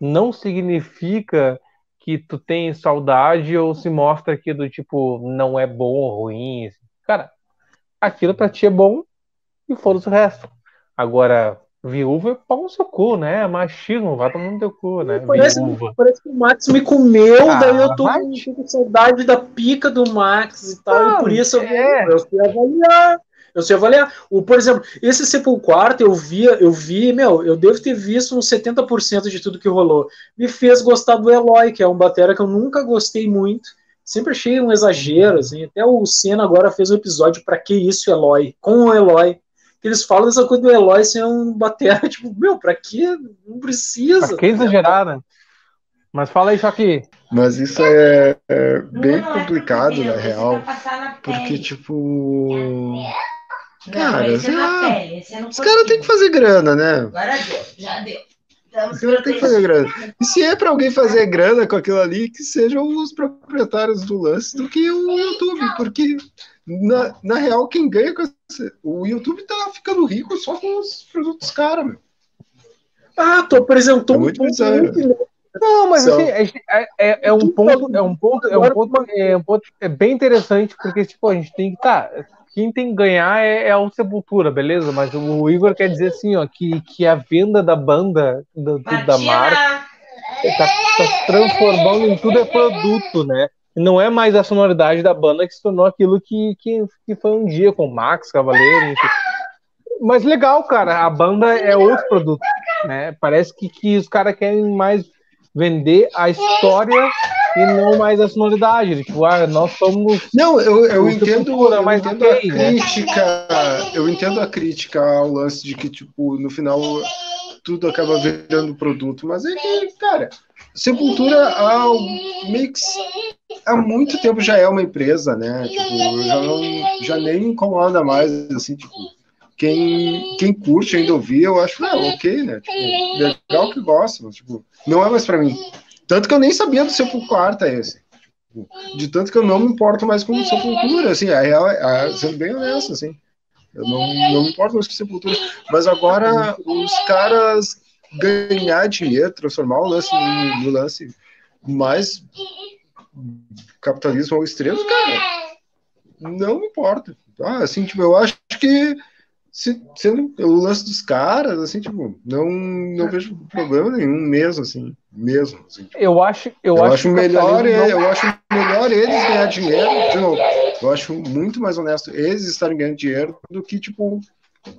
não significa que tu tem saudade ou se mostra que do tipo não é bom ou ruim. Cara, aquilo pra ti é bom e foda-se o resto. Agora, Viúva é pau no seu cu, né? Machismo, vai tomar no teu cu, né? Parece, Viúva. parece que o Max me comeu, ah, daí eu tô com saudade da pica do Max e tal, e por isso é. eu, eu fui avaliar. Eu sei avaliar. O, por exemplo, esse Sepulquarto eu via, eu vi, meu, eu devo ter visto uns 70% de tudo que rolou. Me fez gostar do Eloy, que é um batera que eu nunca gostei muito. Sempre achei um exagero, assim. Até o Senna agora fez um episódio para que isso, Eloy? Com o Eloy eles falam dessa coisa do Eloy ser um batera, tipo, meu, pra quê? Não precisa. Pra que exagerar, né? Mas fala aí, Choque. Mas isso é, é bem complicado, na real, porque, tipo... Cara, sei lá, os caras têm que fazer grana, né? Agora deu, já deu. Os caras têm que fazer grana. E se é pra alguém fazer grana com aquilo ali, que sejam os proprietários do lance do que o YouTube, porque na, na real, quem ganha com esse, o YouTube tá ficando rico só com os produtos caros, meu. Ah, tu apresentou é um ponto muito, Não, mas assim, é, é, é, um ponto, é um ponto, é um ponto, é um ponto é bem interessante, porque tipo, a gente tem que tá, quem tem que ganhar é, é a Sepultura, beleza? Mas o Igor quer dizer assim, ó, que, que a venda da banda, do, do da marca, tá, tá se transformando em tudo é produto, né? Não é mais a sonoridade da banda que se tornou aquilo que, que, que foi um dia com Max Cavaleiro, enfim. Mas legal, cara, a banda é outro produto, né? Parece que, que os caras querem mais vender a história e não mais a sonoridade. Tipo, ah, nós somos. Não, eu, eu entendo, eu mas entendo okay, a né? crítica. Né? Eu entendo a crítica ao lance de que, tipo, no final tudo acaba virando produto. Mas é que, cara, Sepultura há meio que, há muito tempo já é uma empresa, né? Tipo, já, não, já nem incomoda mais, assim, tipo quem, quem curte ainda ouvir, eu acho, é, ok, né? Tipo, legal que gosta, mas, tipo, não é mais para mim. Tanto que eu nem sabia do seu quarta esse. Tipo, de tanto que eu não me importo mais com Sepultura, assim, a real, a, sendo bem honesto, assim. Eu não, não me importo mais com Sepultura. Mas agora os caras ganhar dinheiro, transformar o lance no, no lance mais capitalismo ao extremo, cara, não importa. Ah, assim, tipo, eu acho que se, sendo o lance dos caras, assim, tipo, não, não vejo problema nenhum mesmo, assim, mesmo. Assim, tipo, eu acho, eu, eu acho, acho melhor, não... eu acho melhor eles ganhar dinheiro, de novo, eu acho muito mais honesto eles estarem ganhando dinheiro do que, tipo,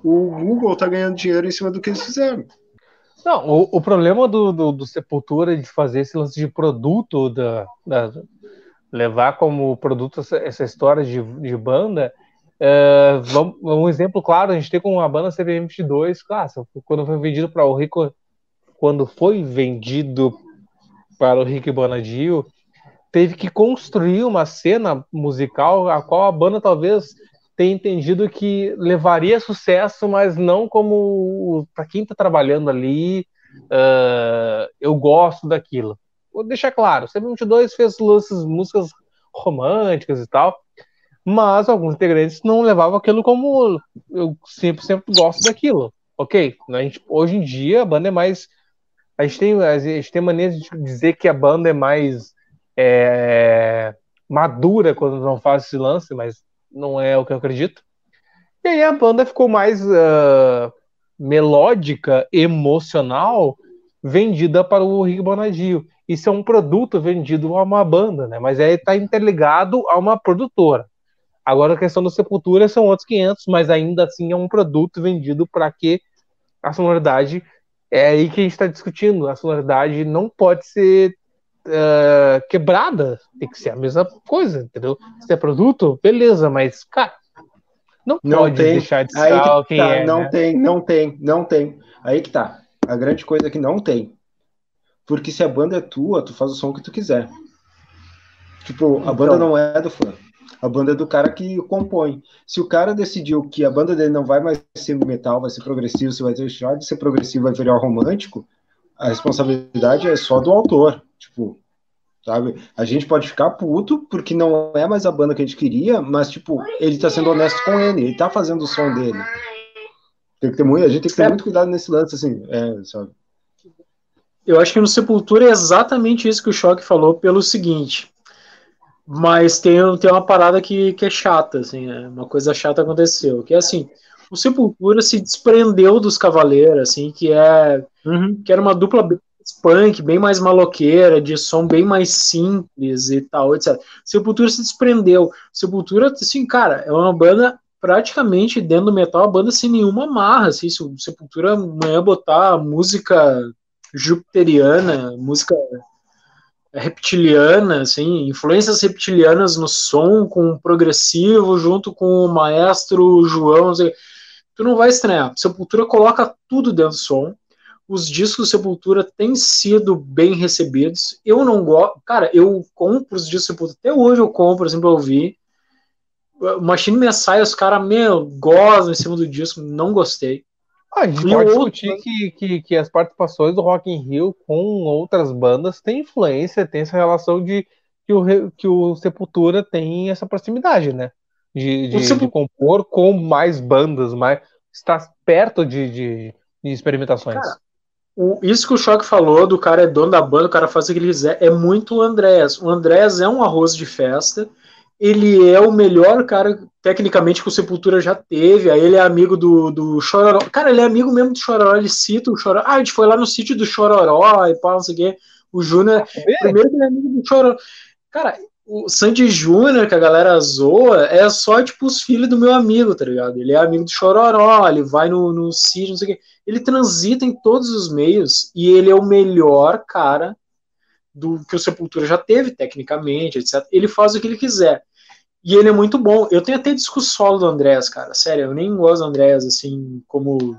o Google tá ganhando dinheiro em cima do que eles fizeram. Não, o, o problema do, do, do, Sepultura de fazer esse lance de produto, da, da levar como produto essa, essa história de, de banda, Uh, vamos, um exemplo claro, a gente tem com a banda CPM 22, claro, quando foi vendido para o Rico, quando foi vendido para o Rick Bonadio, teve que construir uma cena musical a qual a banda talvez tenha entendido que levaria sucesso, mas não como para quem está trabalhando ali, uh, eu gosto daquilo. Vou deixar claro, CPM 22 fez lances, músicas românticas e tal, mas alguns integrantes não levavam aquilo como eu sempre, sempre gosto daquilo. Ok, gente, hoje em dia a banda é mais. A gente tem, a gente tem maneira de dizer que a banda é mais é, madura quando não faz esse lance, mas não é o que eu acredito. E aí a banda ficou mais uh, melódica, emocional, vendida para o Rick Bonadio. Isso é um produto vendido a uma banda, né? Mas aí está interligado a uma produtora. Agora a questão da Sepultura são outros 500, mas ainda assim é um produto vendido para que a sonoridade é aí que a gente está discutindo. A sonoridade não pode ser uh, quebrada, tem que ser a mesma coisa, entendeu? Se é produto, beleza, mas cara, não, não pode tem. deixar de ser aí quem tá. é. Não né? tem, não tem, não tem. Aí que tá. A grande coisa é que não tem. Porque se a banda é tua, tu faz o som que tu quiser. Tipo, a então, banda não é do fã. A banda é do cara que compõe. Se o cara decidiu que a banda dele não vai mais ser metal, vai ser progressivo, se vai deixar de ser progressivo, vai virar romântico, a responsabilidade é só do autor. Tipo, sabe? A gente pode ficar puto porque não é mais a banda que a gente queria, mas, tipo, ele tá sendo honesto com ele, ele tá fazendo o som dele. Tem que ter muito, a gente tem que ter é. muito cuidado nesse lance, assim, é, sabe? Eu acho que no Sepultura é exatamente isso que o Choque falou, pelo seguinte. Mas tem, tem uma parada que, que é chata, assim, né? uma coisa chata aconteceu, que é assim, o Sepultura se desprendeu dos Cavaleiros, assim, que é uhum. que era uma dupla punk, bem mais maloqueira, de som bem mais simples e tal, etc. Sepultura se desprendeu. Sepultura, assim, cara, é uma banda praticamente dentro do metal, uma banda sem nenhuma marra, assim, se o Sepultura amanhã botar música jupiteriana, música reptiliana, assim, influências reptilianas no som, com o progressivo, junto com o maestro João, assim, tu não vai estranhar. Sepultura coloca tudo dentro do som. Os discos Sepultura têm sido bem recebidos. Eu não gosto. Cara, eu compro os discos Sepultura. Até hoje eu compro, assim, pra ouvir. Machine Messiah, os caras, meu, gozam em cima do disco. Não gostei. Ah, a gente e pode discutir outro... que, que, que as participações do Rock in Rio com outras bandas têm influência, tem essa relação de que o, que o Sepultura tem essa proximidade, né? De, de, de compor com mais bandas, mais está perto de, de, de experimentações. Cara, o, isso que o Choque falou, do cara é dono da banda, o cara faz o que ele quiser, é muito o Andrés. O Andrés é um arroz de festa, ele é o melhor cara, tecnicamente, que o Sepultura já teve. Aí ele é amigo do, do Chororó. Cara, ele é amigo mesmo do Chororó, ele cita o Chororó. Ah, a gente foi lá no sítio do Chororó e pá, não sei o quê. O Júnior. Primeiro que ele é amigo do Chororó. Cara, o Sandy Júnior, que a galera zoa, é só, tipo, os filhos do meu amigo, tá ligado? Ele é amigo do Chororó, ele vai no, no sítio, não sei o quê. Ele transita em todos os meios e ele é o melhor cara do que o Sepultura já teve, tecnicamente, etc. Ele faz o que ele quiser. E ele é muito bom. Eu tenho até disco solo do Andrés, cara. Sério, eu nem gosto do Andrés, assim, como.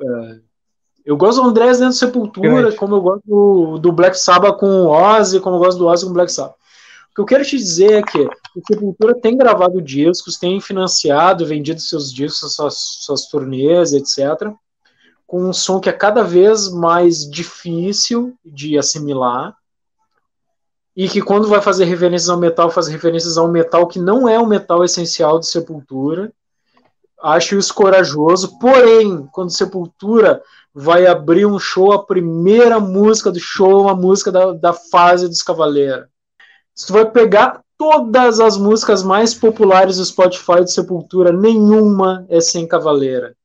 Uh, eu gosto do Andrés dentro do Sepultura, como eu gosto do, do Black Sabbath com o Ozzy, como eu gosto do Ozzy com o Black Sabbath. Que eu quero te dizer é que o Sepultura tem gravado discos, tem financiado, vendido seus discos, suas, suas turnês, etc., com um som que é cada vez mais difícil de assimilar, e que quando vai fazer referências ao metal, faz referências ao metal que não é o metal essencial de Sepultura. Acho isso corajoso, porém, quando Sepultura vai abrir um show, a primeira música do show é uma música da, da fase dos Cavaleiros. Se vai pegar todas as músicas mais populares do Spotify de Sepultura, nenhuma é sem Cavaleira.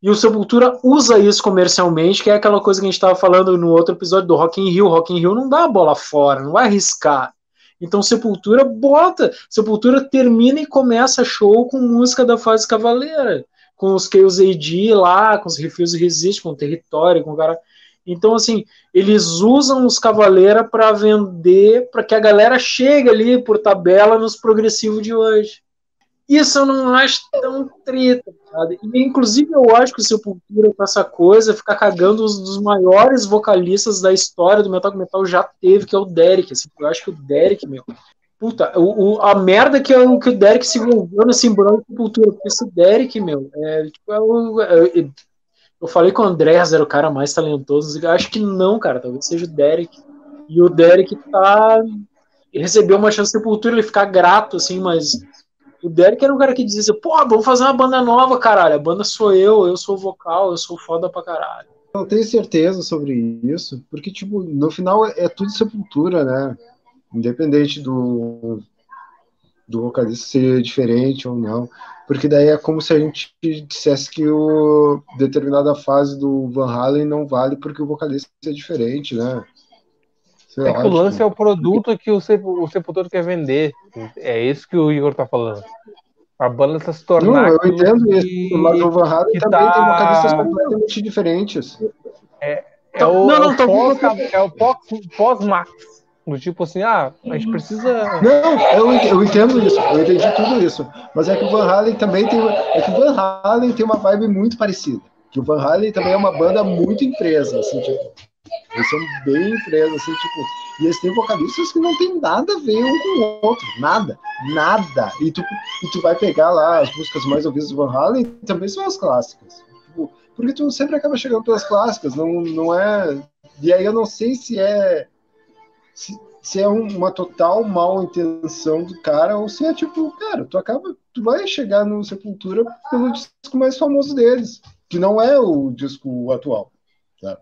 E o Sepultura usa isso comercialmente, que é aquela coisa que a gente estava falando no outro episódio do Rock in Rio. Rock in Rio não dá a bola fora, não vai arriscar. Então Sepultura bota, Sepultura termina e começa show com música da fase Cavaleira, com os Chaos AD lá, com os Refuse Resist, com o Território, com o cara. Então, assim, eles usam os Cavaleira para vender, para que a galera chegue ali por tabela nos progressivos de hoje. Isso eu não acho tão treta, sabe? E, inclusive, eu acho que o Sepultura, com essa coisa, ficar cagando os dos maiores vocalistas da história do Metal Metal já teve, que é o Derek. Assim, eu acho que o Derek, meu. Puta, o, o, a merda que, é o, que o Derek se envolveu nesse embrulho de. Porque esse Derek, meu, é, tipo, é o, é, eu falei que o Andrés era o cara mais talentoso. Eu acho que não, cara. Talvez seja o Derek. E o Derek tá. Recebeu uma chance de sepultura, ele ficar grato, assim, mas. O Derek era um cara que dizia assim, pô, vamos fazer uma banda nova, caralho. A banda sou eu, eu sou vocal, eu sou foda pra caralho. Eu tenho certeza sobre isso, porque, tipo, no final é tudo sepultura, né? Independente do, do vocalista ser diferente ou não porque daí é como se a gente dissesse que o determinada fase do Van Halen não vale porque o vocalista é diferente, né? Sei é lá, que o lance tipo... é o produto que o, o Sepultura quer vender. É isso que o Igor tá falando. A banda está se tornando. Não, eu entendo isso, mas o Van Halen também tá... tem vocalistas completamente diferentes. É, é o, não, não, é o pós, é o pós-Max. Do tipo assim, ah, a gente precisa. Não, eu, eu entendo isso, eu entendi tudo isso. Mas é que o Van Halen também tem. É que o Van Halen tem uma vibe muito parecida. Que o Van Halen também é uma banda muito empresa, assim, tipo. Eles são bem empresa, assim, tipo. E eles têm vocalistas que não tem nada a ver um com o outro. Nada. Nada. E tu, e tu vai pegar lá as músicas mais ouvidas do Van Halen, também são as clássicas. Tipo, porque tu sempre acaba chegando pelas clássicas, não, não é. E aí eu não sei se é se, se é uma total mal intenção do cara ou se é tipo, cara, tu acaba, tu vai chegar no Sepultura pelo disco mais famoso deles, que não é o disco atual. Tá?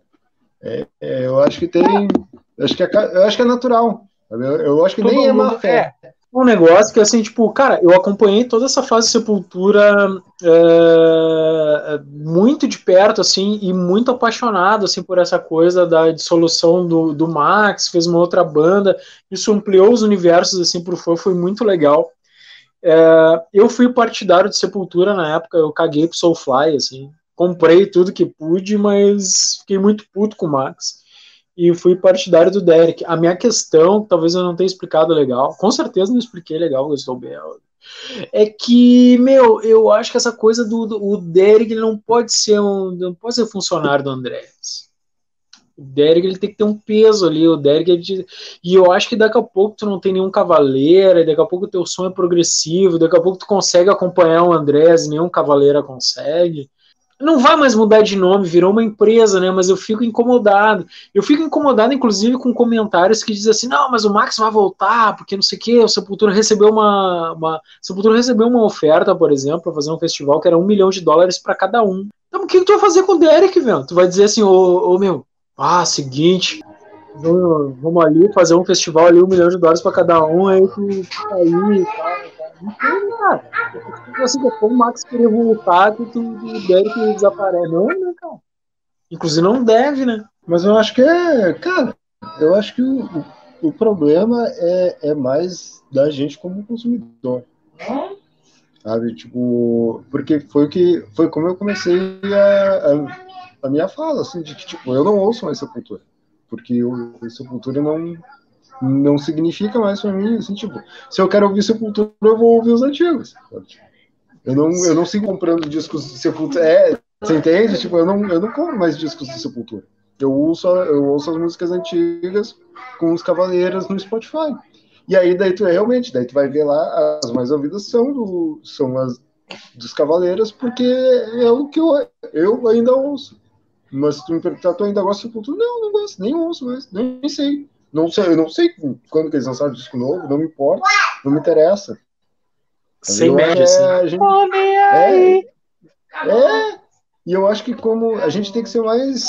É, é, eu acho que tem, acho que é, eu acho que é natural. Eu, eu acho que Todo nem é má fé. Um negócio que, assim, tipo, cara, eu acompanhei toda essa fase de Sepultura é, muito de perto, assim, e muito apaixonado, assim, por essa coisa da dissolução do, do Max, fez uma outra banda, isso ampliou os universos, assim, pro fã, foi muito legal. É, eu fui partidário de Sepultura na época, eu caguei pro Soulfly, assim, comprei tudo que pude, mas fiquei muito puto com o Max e fui partidário do Derek. A minha questão, talvez eu não tenha explicado legal, com certeza não expliquei legal, eu estou bem. É que, meu, eu acho que essa coisa do, do o Derek ele não pode ser um, não pode ser funcionário do Andrés. O Derek ele tem que ter um peso ali, o Derek é de, e eu acho que daqui a pouco tu não tem nenhum cavaleiro, daqui a pouco o teu som é progressivo, daqui a pouco tu consegue acompanhar o Andrés, nenhum cavaleiro consegue não vai mais mudar de nome, virou uma empresa, né? Mas eu fico incomodado. Eu fico incomodado, inclusive, com comentários que dizem assim: não, mas o Max vai voltar, porque não sei o quê. O Sepultura recebeu uma, uma Sepultura recebeu uma oferta, por exemplo, para fazer um festival que era um milhão de dólares para cada um. Então, o que, que tu vai fazer com o Derek, velho? Tu vai dizer assim: ô, ô meu, ah, seguinte, vamos, vamos ali fazer um festival ali, um milhão de dólares para cada um, aí tu aí e tem, cara. Assim, depois o Max queria voltar, tu deve que desaparece. Não, né, cara? Inclusive não deve, né? Mas eu acho que é, cara, eu acho que o, o, problema é, é mais da gente como consumidor. Sabe, tipo, porque foi o que foi como eu comecei a, a, a minha fala, assim, de que tipo, eu não ouço mais Sepultura, porque o Sepultura não não significa mais para mim, assim, tipo, se eu quero ouvir Sepultura, eu vou ouvir os antigos. Eu não, eu não sigo comprando discos de Sepultura. É, você entende? Tipo, eu não, eu não compro mais discos de Sepultura. Eu ouço, eu ouço as músicas antigas com os Cavaleiros no Spotify. E aí, daí tu realmente, daí tu vai ver lá, as mais ouvidas são, do, são as dos Cavaleiros, porque é o que eu, eu ainda ouço. Mas se tu me perguntar, tu ainda gosta de Sepultura? Não, não gosto, nem ouço mais, nem sei. Não sei, eu não sei quando que eles lançaram disco novo, não me importa, não me interessa. Sem média, é, gente, é, é, e eu acho que como a gente tem que ser mais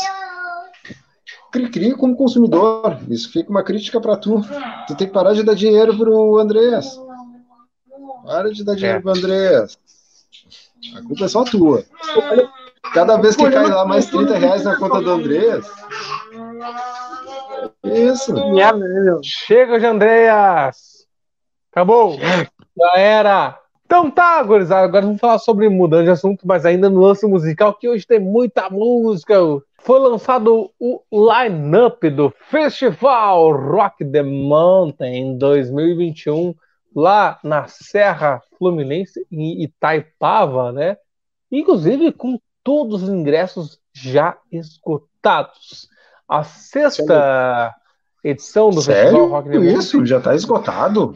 cri-cri como consumidor. Isso fica uma crítica para tu. Tu tem que parar de dar dinheiro pro Andrés. Para de dar dinheiro é. pro Andrés. A culpa é só tua. Cada vez que cai lá mais 30 reais na conta do Andrés. Isso. Chega de Andreas. Acabou. Já era. Então tá, gurizada. Agora vamos falar sobre mudando de assunto, mas ainda no lance musical, que hoje tem muita música foi lançado o line-up do Festival Rock the Mountain 2021 lá na Serra Fluminense, em Itaipava, né? Inclusive com todos os ingressos já esgotados. A sexta edição do Sério? Festival Rock Mountain. Isso, já está esgotado?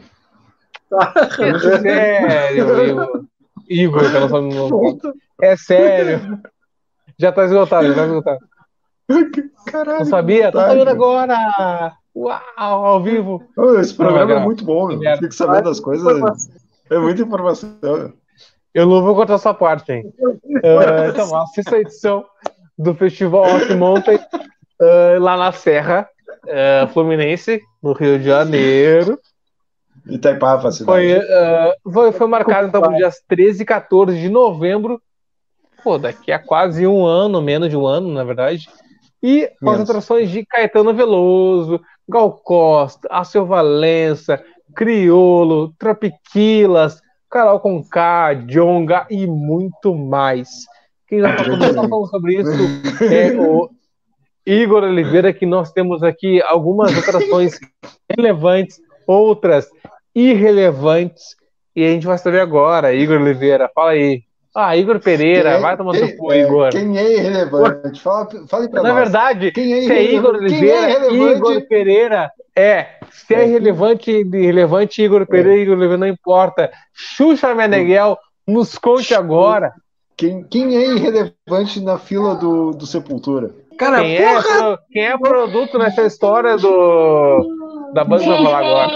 Sério, Igor. Igor, É sério. Já está esgotado, já tá esgotado. Caralho, não sabia? Tô sabendo agora! Uau, ao vivo! esse programa é muito bom, meu. Fica sabendo das coisas. É muita informação. Eu não vou contar essa parte, hein? Uh, então, a sexta edição do Festival Rock Mountain, uh, lá na Serra uh, Fluminense, no Rio de Janeiro. Itaipava. Foi, uh, foi, foi marcado então para os dias 13 e 14 de novembro. Pô, daqui a quase um ano, menos de um ano, na verdade. E as atrações de Caetano Veloso, Gal Costa, Alceu Valença, Criolo, Tropiquilas, Carol Conká, Jonga e muito mais. Quem já está falando sobre isso é o Igor Oliveira, que nós temos aqui algumas atrações relevantes, outras irrelevantes, e a gente vai saber agora. Igor Oliveira, fala aí. Ah, Igor Pereira, é, vai tomar seu cu, Igor. Quem é irrelevante? Fala, fale pra Na nós. Na verdade, quem é se é Igor Oliveira, é Igor Pereira, é. Se é, é irrelevante, irrelevante, Igor Pereira, é. Igor Oliveira, não importa. Xuxa Meneghel, nos conte agora. Quem, quem é irrelevante na fila do, do Sepultura? Cara, quem, é porra! É, quem é produto nessa história do, da banda que eu vou falar agora?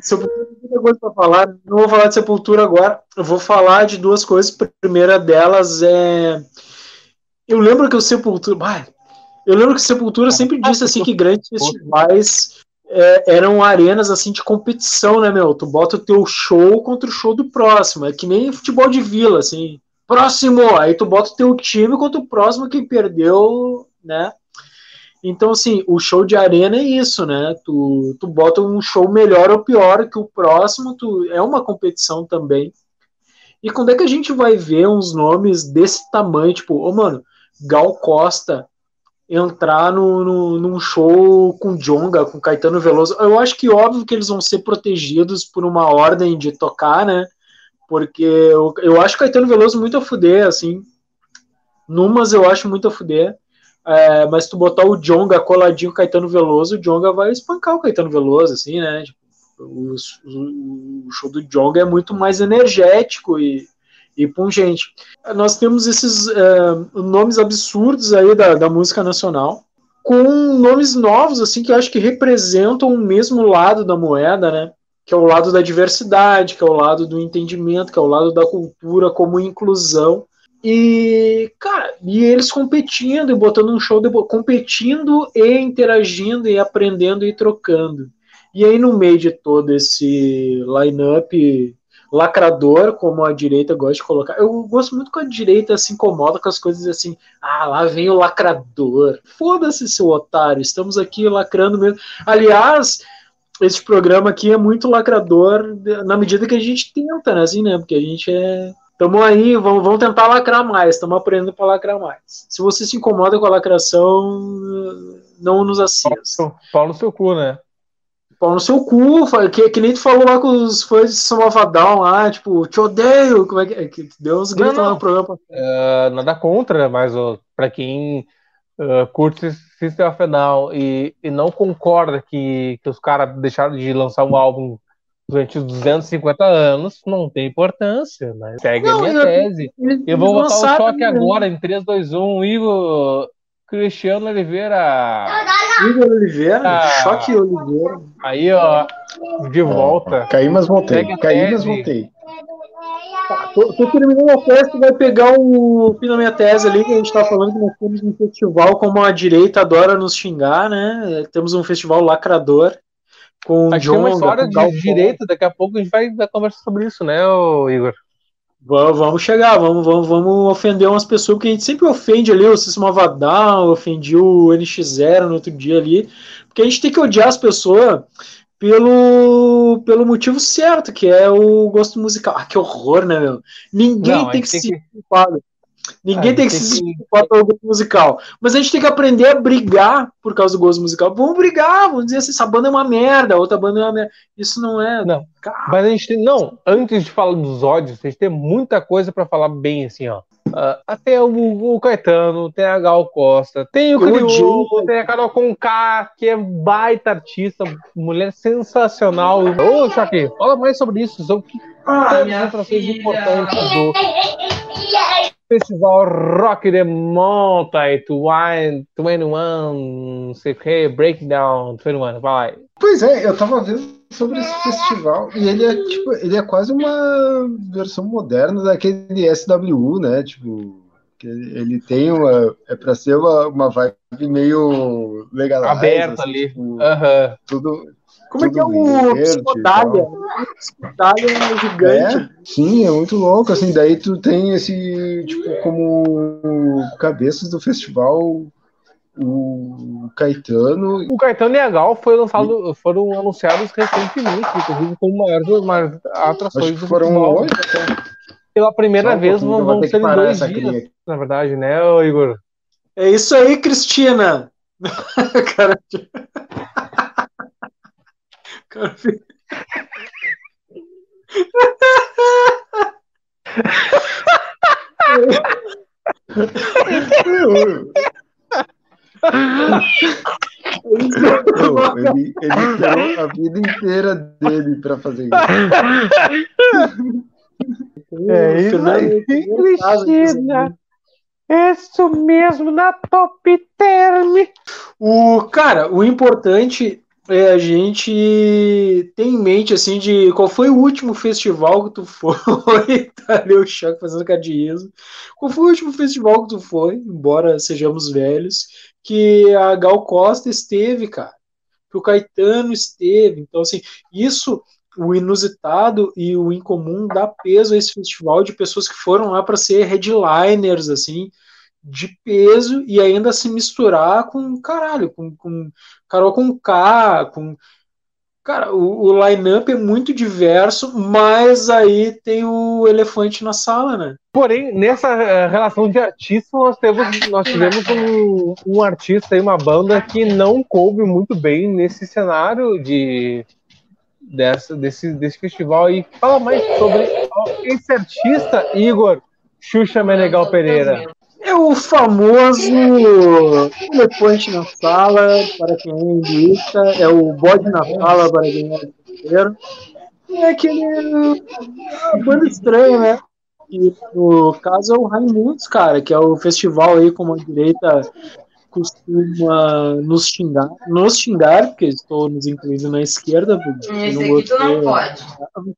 Sepultura tem muita coisa para falar. Não vou falar de Sepultura agora. Eu vou falar de duas coisas. A primeira delas é. Eu lembro que o Sepultura. eu lembro que o Sepultura sempre disse assim que grandes festivais é, eram arenas assim de competição, né, meu? Tu bota o teu show contra o show do próximo. É que nem futebol de vila, assim. Próximo! Aí tu bota o teu time contra o próximo que perdeu, né? Então, assim, o show de arena é isso, né? Tu, tu bota um show melhor ou pior que o próximo, tu, é uma competição também. E quando é que a gente vai ver uns nomes desse tamanho, tipo, ô oh, mano, Gal Costa entrar no, no, num show com Jonga, com Caetano Veloso? Eu acho que óbvio que eles vão ser protegidos por uma ordem de tocar, né? Porque eu, eu acho Caetano Veloso muito a fuder, assim. Numas eu acho muito a fuder. É, mas tu botar o Jonga coladinho Caetano Veloso, o Jonga vai espancar o Caetano Veloso, assim, né? Tipo, o, o, show do Jonga é muito mais energético e, e pungente. Nós temos esses é, nomes absurdos aí da, da música nacional, com nomes novos, assim, que eu acho que representam o mesmo lado da moeda, né? Que é o lado da diversidade, que é o lado do entendimento, que é o lado da cultura como inclusão E, cara, e eles competindo e botando um show, de, competindo e interagindo e aprendendo e trocando. E aí, no meio de todo esse line-up lacrador, como a direita gosta de colocar, eu gosto muito que a direita se incomoda com as coisas assim, ah, lá vem o lacrador. Foda-se, seu otário, estamos aqui lacrando mesmo. Aliás, esse programa aqui é muito lacrador na medida que a gente tenta, né? Assim, né? Porque a gente é. Estamos aí, vamos, vamos tentar lacrar mais, estamos aprendendo para lacrar mais. Se você se incomoda com a lacração, não nos assista. Pau no seu cu, né? Pau no seu cu, que, que nem tu falou lá com os fãs de Samovadão lá, tipo, te odeio, como é que, é? que deu uns gritos lá no programa. Uh, nada contra, mas uh, para quem uh, curte System of a Down e, e não concorda que, que os caras deixaram de lançar um álbum durante os 250 anos, não tem importância, mas segue não, a minha eu, tese. Eu, eu vou botar o choque agora em 3, 2, 1, Igor Cristiano Oliveira. Igor Oliveira? Ah, choque Oliveira. Aí, ó, de volta. Caí, mas voltei. Caí, mas voltei. Tá, tô, tô, terminando a festa, vai pegar o fim da minha tese ali, que a gente tá falando que nós temos um festival como a direita adora nos xingar, né? Temos um festival lacrador com John, que uma história de direita, daqui a pouco a gente vai, conversar sobre isso, né, Igor? Vamos, vamos chegar, vamos, vamos, vamos ofender umas pessoas, porque a gente sempre ofende ali o Sistema Vadal, ofendi o NX0 no outro dia ali, porque a gente tem que odiar as pessoas pelo, pelo motivo certo, que é o gosto musical. Ah, que horror, né, meu? Ninguém Não, tem que se sentir culpado. Ninguém ah, tem que se culpado pelo gosto musical. Mas a gente tem que aprender a brigar por causa do gosto musical. Vamos brigar, vamos dizer assim, essa banda é uma merda, outra banda é uma merda. Isso não é. Não. Mas a gente tem. Não, antes de falar dos ódios, a gente tem muita coisa para falar bem assim, ó. Uh, até o, o, Caetano, tem a Gal Costa, tem o Criolo, tem a Carol Conká, que é baita artista, mulher sensacional. Ô, Chaque, fala mais sobre isso, sobre que ah, as atrações importantes do Festival Rock de Monta e 21, CK Breakdown 21, vai. Pois é, eu tava vendo sobre esse festival e ele é tipo, ele é quase uma versão moderna daquele SWU, né? Tipo, que ele tem uma é para ser uma, uma vibe meio legal aberta assim, ali. Tipo, uhum. Tudo como é que é o Psicodália? Psicodália é gigante. É, sim, é muito louco. Assim, daí tu tem esse, tipo, como cabeças do festival, o Caetano. O Caetano e a Gal foi lançado, foram anunciados recentemente, inclusive como maiores, maiores atrações do foram festival. Hoje, Pela primeira um vez vão, vão ser em dois dias, na verdade, né, Igor? É isso aí, Cristina! Cara... Cara, ele, ele esperou a vida inteira dele para fazer isso. É isso aí, Cristina. Isso mesmo, na top term. O, cara, o importante é, a gente tem em mente, assim, de qual foi o último festival que tu foi, tá ali o Choque fazendo cadinho. Qual foi o último festival que tu foi, embora sejamos velhos, que a Gal Costa esteve, cara, que o Caetano esteve, então, assim, isso, o inusitado e o incomum dá peso a esse festival de pessoas que foram lá para ser headliners, assim, de peso e ainda se misturar com caralho, com, com Carol com K, com. Cara, o, o line-up é muito diverso, mas aí tem o elefante na sala, né? Porém, nessa uh, relação de artistas, nós, temos, nós tivemos um, um artista e uma banda que não coube muito bem nesse cenário de, dessa, desse, desse festival. E fala mais sobre esse artista, Igor Xuxa Menegal Pereira. É o famoso elefante na sala, para quem é hinduísta, é o bode na sala para quem é brasileiro. É aquele é banda estranha, né? E no caso é o Raimundos, cara, que é o festival aí como a direita costuma nos xingar, nos xingar, porque estou nos incluindo na esquerda, porque Esse não tu não pode.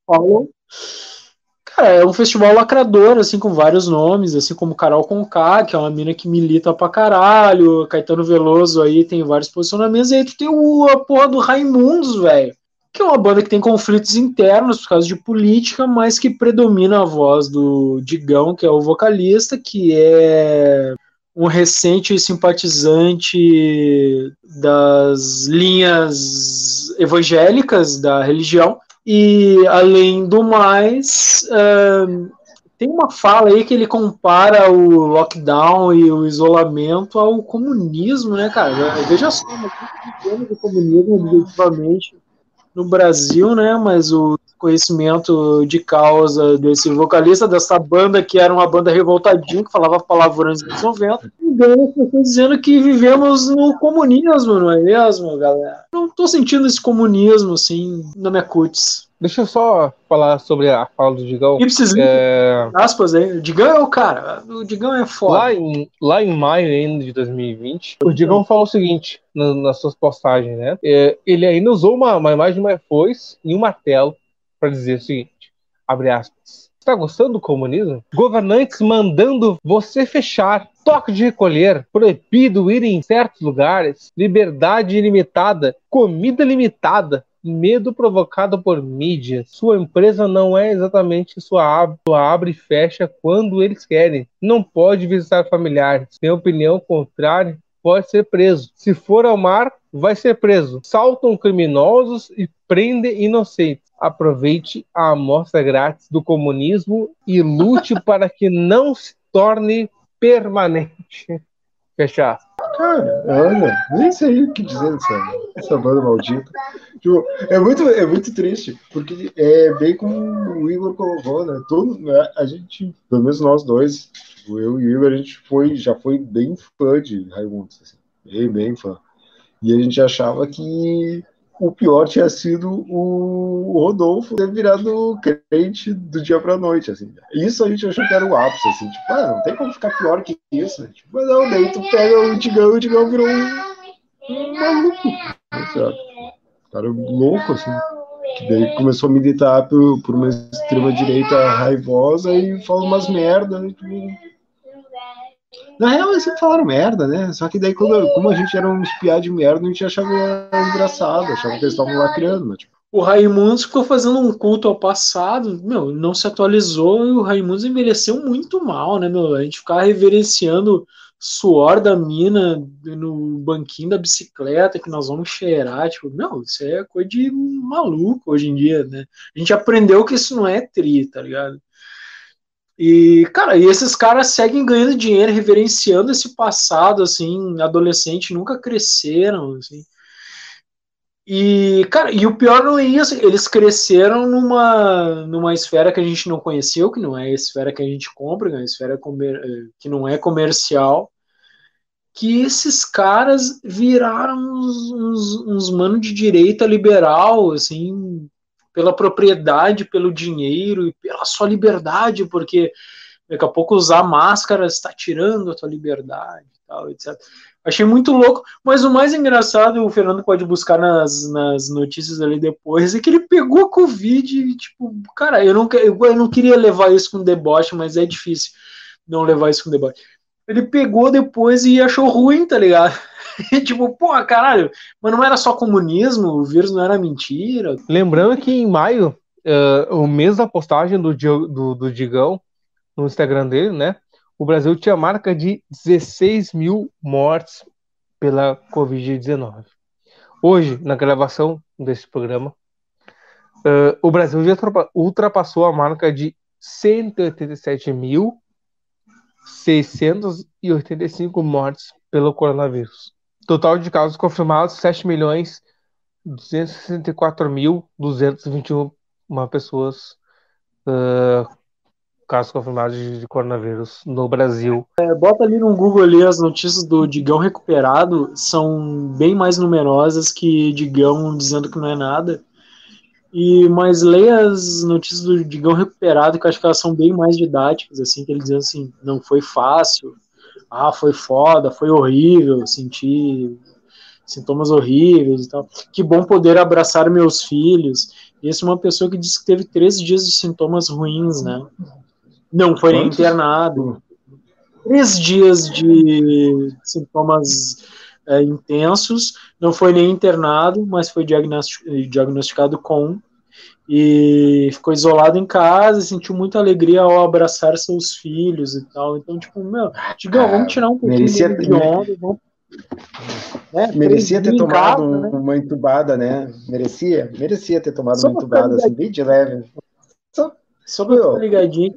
Follow. Cara, é um festival lacrador, assim, com vários nomes, assim como Carol Conká, que é uma mina que milita pra caralho, Caetano Veloso aí tem vários posicionamentos, e aí tu tem o, a porra do Raimundos, velho, que é uma banda que tem conflitos internos por causa de política, mas que predomina a voz do Digão, que é o vocalista, que é um recente simpatizante das linhas evangélicas da religião. E, além do mais, tem uma fala aí que ele compara o lockdown e o isolamento ao comunismo, né, cara? Veja só, muito do comunismo, objetivamente, no Brasil, né? Mas o conhecimento de causa desse vocalista dessa banda que era uma banda revoltadinha que falava palavrões nos 90 e dizendo que vivemos no comunismo, não é mesmo, galera? Não tô sentindo esse comunismo assim na minha cutis. Deixa eu só falar sobre a fala do Digão. Ipsis, é... aspas aí. O Digão é o cara. O Digão é foda. Lá em, lá em maio ainda de 2020, o Digão falou o seguinte na, nas suas postagens, né? É, ele ainda usou uma, uma imagem de uma foice e um martelo para dizer o seguinte: abre aspas. Está gostando do comunismo? Governantes mandando você fechar, toque de recolher, proibido ir em certos lugares, liberdade ilimitada, comida limitada, medo provocado por mídia. Sua empresa não é exatamente sua abre, sua abre e fecha quando eles querem. Não pode visitar familiares. Tem opinião contrária, pode ser preso. Se for ao mar, vai ser preso. Saltam criminosos e prendem inocentes. Aproveite a amostra grátis do comunismo e lute para que não se torne permanente. Fechar. Cara, olha, nem sei o que dizer dessa, essa banda maldita. Tipo, é, muito, é muito triste, porque é bem como o Igor colocou, né? Todo, né, a gente, pelo menos nós dois, tipo, eu e o Igor, a gente foi, já foi bem fã de Raimundos, assim, bem, bem fã. E a gente achava que o pior tinha sido o Rodolfo ter virado crente do dia pra noite, assim. Isso a gente achou que era o ápice, assim, tipo, ah, não tem como ficar pior que isso. Tipo, mas não, daí tu pega o Digão e o Digão virou um, um maluco, sabe? Cara louco, assim. Que daí começou a militar por, por uma extrema-direita raivosa e falou umas merdas, né, na real, eles sempre falaram merda, né? Só que daí, quando, como a gente era um espiar de merda, a gente achava engraçado, achava que eles estavam lacrando, né? Tipo, o Raimundos ficou fazendo um culto ao passado, meu, não se atualizou e o Raimundos envelheceu muito mal, né, meu? A gente ficava reverenciando suor da mina no banquinho da bicicleta que nós vamos cheirar, tipo, meu, isso é coisa de maluco hoje em dia, né? A gente aprendeu que isso não é tri, tá ligado? E, cara, e esses caras seguem ganhando dinheiro, reverenciando esse passado, assim, adolescente, nunca cresceram, assim. E, cara, e o pior não é isso, eles cresceram numa, numa esfera que a gente não conheceu, que não é a esfera que a gente compra, é uma esfera comer, que não é comercial, que esses caras viraram uns, uns, uns mano de direita liberal, assim, pela propriedade, pelo dinheiro e pela sua liberdade, porque daqui a pouco usar máscara está tirando a tua liberdade tal, etc. Achei muito louco, mas o mais engraçado, o Fernando pode buscar nas, nas notícias ali depois, é que ele pegou a Covid e, tipo, cara, eu não, eu não queria levar isso com deboche, mas é difícil não levar isso com deboche. Ele pegou depois e achou ruim, tá ligado? tipo, pô, caralho, mas não era só comunismo, o vírus não era mentira. Lembrando que em maio, uh, o mês da postagem do, do, do Digão no Instagram dele, né? O Brasil tinha marca de 16 mil mortes pela Covid-19. Hoje, na gravação desse programa, uh, o Brasil já ultrapassou a marca de 187.685 mortes pelo coronavírus. Total de casos confirmados, 7 milhões 264.221 pessoas uh, casos confirmados de, coronavírus no Brasil. É, bota ali no Google ali as notícias do Digão recuperado, são bem mais numerosas que Digão dizendo que não é nada. E mas leia as notícias do Digão recuperado, que eu acho que elas são bem mais didáticas, assim, que ele dizendo assim, não foi fácil, ah, foi foda, foi horrível, senti sintomas horríveis e tal. Que bom poder abraçar meus filhos. Esse é uma pessoa que disse que teve 13 dias de sintomas ruins, né? Não foi nem internado. Três dias de sintomas é, intensos, não foi nem internado, mas foi diagnosticado com e ficou isolado em casa, sentiu muita alegria ao abraçar seus filhos e tal. Então, tipo, meu, Digão, vamos tirar um pouquinho merecia, de onda, vamos né? Merecia ter tomado casa, né? uma entubada, né? Merecia? Merecia ter tomado Só uma entubada, assim, bem de leve. Só, Só ficar ligadinho.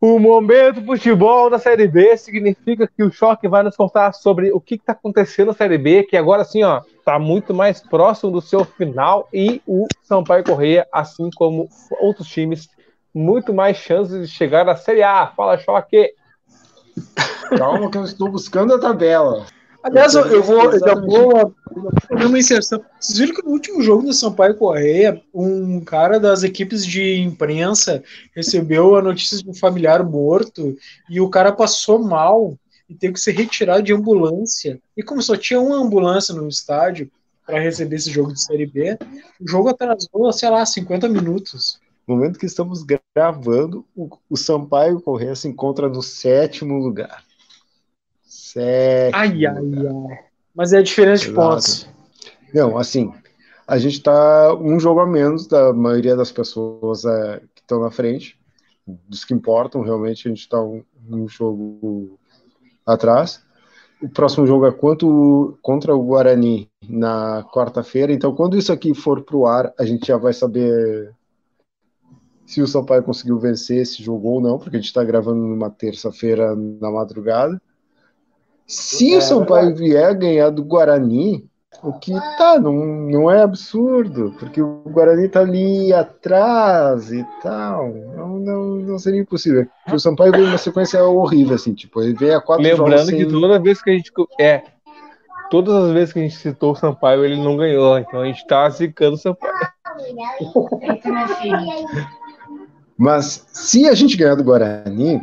O momento futebol da Série B significa que o Choque vai nos contar sobre o que está acontecendo na Série B, que agora sim, ó, está muito mais próximo do seu final e o Sampaio Correia, assim como outros times, muito mais chances de chegar na Série A. Fala, Choque! Calma que eu estou buscando a tabela. Aliás, eu, eu vou, vou fazer uma inserção. Vocês viram que no último jogo do Sampaio Correia, um cara das equipes de imprensa recebeu a notícia de um familiar morto e o cara passou mal e teve que ser retirado de ambulância. E como só tinha uma ambulância no estádio para receber esse jogo de Série B, o jogo atrasou, sei lá, 50 minutos. No momento que estamos gravando, o, o Sampaio Correia se encontra no sétimo lugar. Sete. Ai, ai, ai. Mas é diferença de pontos. Não, assim, a gente está um jogo a menos da maioria das pessoas é, que estão na frente, dos que importam, realmente a gente está um, um, jogo atrás. O próximo jogo é quanto, contra o Guarani na quarta-feira, então quando isso aqui for para o ar, a gente já vai saber se o Sampaio conseguiu vencer esse jogo ou não, porque a gente está gravando numa terça-feira na madrugada. Se é, o Sampaio vier ganhar do Guarani, o que tá, não, não é absurdo, porque o Guarani tá ali atrás e tal. Não, não, não seria impossível. Porque o Sampaio veio uma sequência horrível, assim, tipo, ele veio a quatro Lembrando sem... que toda vez que a gente. É. Todas as vezes que a gente citou o Sampaio, ele não ganhou. Então a gente tá zicando o Sampaio. Mas se a gente ganhar do Guarani,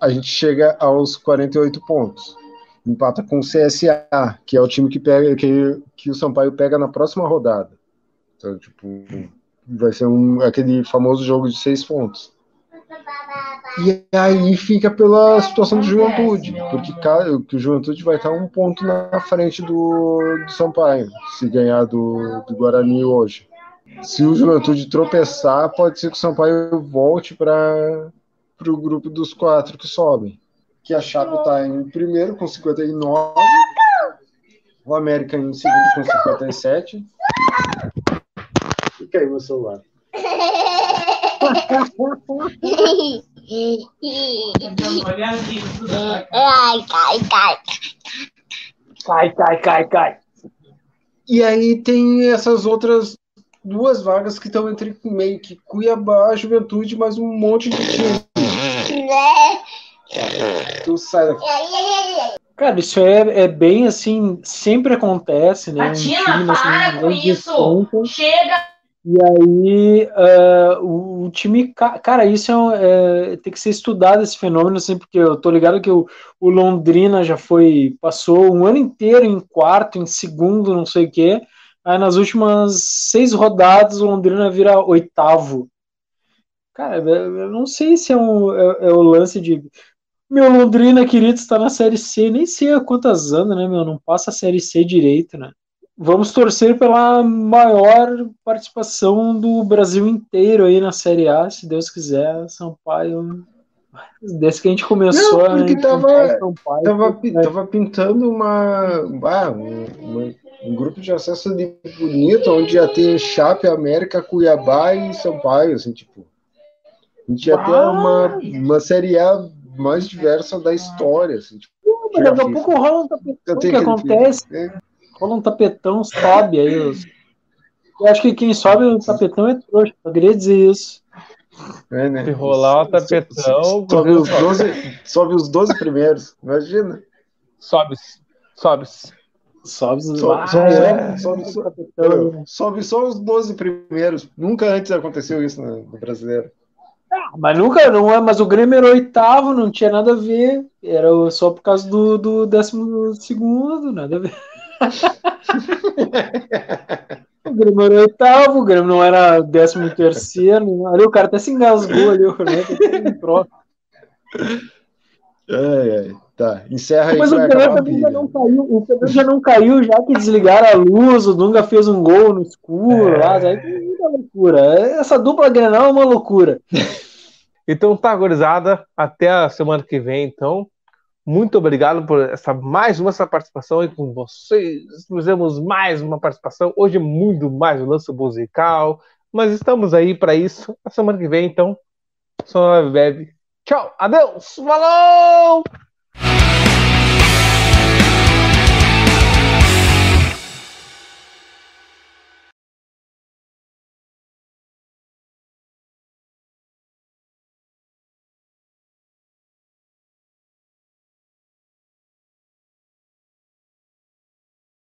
a gente chega aos 48 pontos empata com o CSA, que é o time que pega que, que o Sampaio pega na próxima rodada. Então, tipo, vai ser um, aquele famoso jogo de seis pontos. E aí fica pela situação do Juventude, porque que o Juventude vai estar um ponto na frente do, do Sampaio, se ganhar do, do Guarani hoje. Se o Juventude tropeçar, pode ser que o Sampaio volte para o grupo dos quatro que sobem que a Chape está em primeiro com 59, o América em segundo com 57. E caiu meu celular. Ai, cai, cai. Cai, cai, cai, cai. E aí tem essas outras duas vagas que estão entre meio que Cuiabá, Juventude, mais um monte de time. Né? Tu sai daqui. Cara, isso é, é bem assim, sempre acontece, né? Tina, um time, assim, para com isso! Chega! E aí, uh, o, o, time, cara, isso é, é, tem que ser estudado esse fenômeno, assim, porque eu tô ligado que o, o, Londrina já foi, passou um ano inteiro em quarto, em segundo, não sei o quê. Aí nas últimas seis rodadas, o Londrina vira oitavo. Cara, eu não sei se é, um, é, é o lance de meu Londrina, querido, está na Série C. Nem sei há quantas anos, né, meu? Não passa a Série C direito, né? Vamos torcer pela maior participação do Brasil inteiro aí na Série A, se Deus quiser. Sampaio. Desde que a gente começou Não, porque a tava, Sampaio, tava, né? tava pintando uma, ah, uma, um grupo de acesso de bonito, onde ia ter Chape, América, Cuiabá e Sampaio, assim, tipo. A gente ia ter uma, uma Série A mais diversa da história. Assim, tipo, Pô, daqui a pouco rola um tapetão, o que acontece? É. Rola um tapetão, sobe aí. Os... Eu acho que quem sobe o tapetão é trouxa, eu queria dizer isso. É, né? Se rolar o tapetão. Sobe os, 12, sobe os 12 primeiros, imagina. Sobe, sobe. Sobe, sobe, sobe, é, sobe, sobe, sobe, só os 12 primeiros. Nunca antes aconteceu isso no, no brasileiro. Ah, mas nunca, não é, mas o Grêmio era oitavo, não tinha nada a ver. Era só por causa do, do décimo segundo, nada a ver. Grêmio era oitavo, o Grêmio não era décimo terceiro. Ali o cara até se engasgou ali, o Renato. Ai, ai. Tá, encerra aí. Mas o Fernando também já não caiu. O Fernando já não caiu, já que desligaram a luz, o Dunga fez um gol no escuro é. lá. Aí muita loucura. Essa dupla Grenal é uma loucura. Então tá, gorizada. Até a semana que vem, então. Muito obrigado por essa mais uma essa participação aí com vocês. Fizemos mais uma participação. Hoje muito mais um lance musical. Mas estamos aí para isso. A semana que vem, então. Só bebe. Tchau, adeus, falou!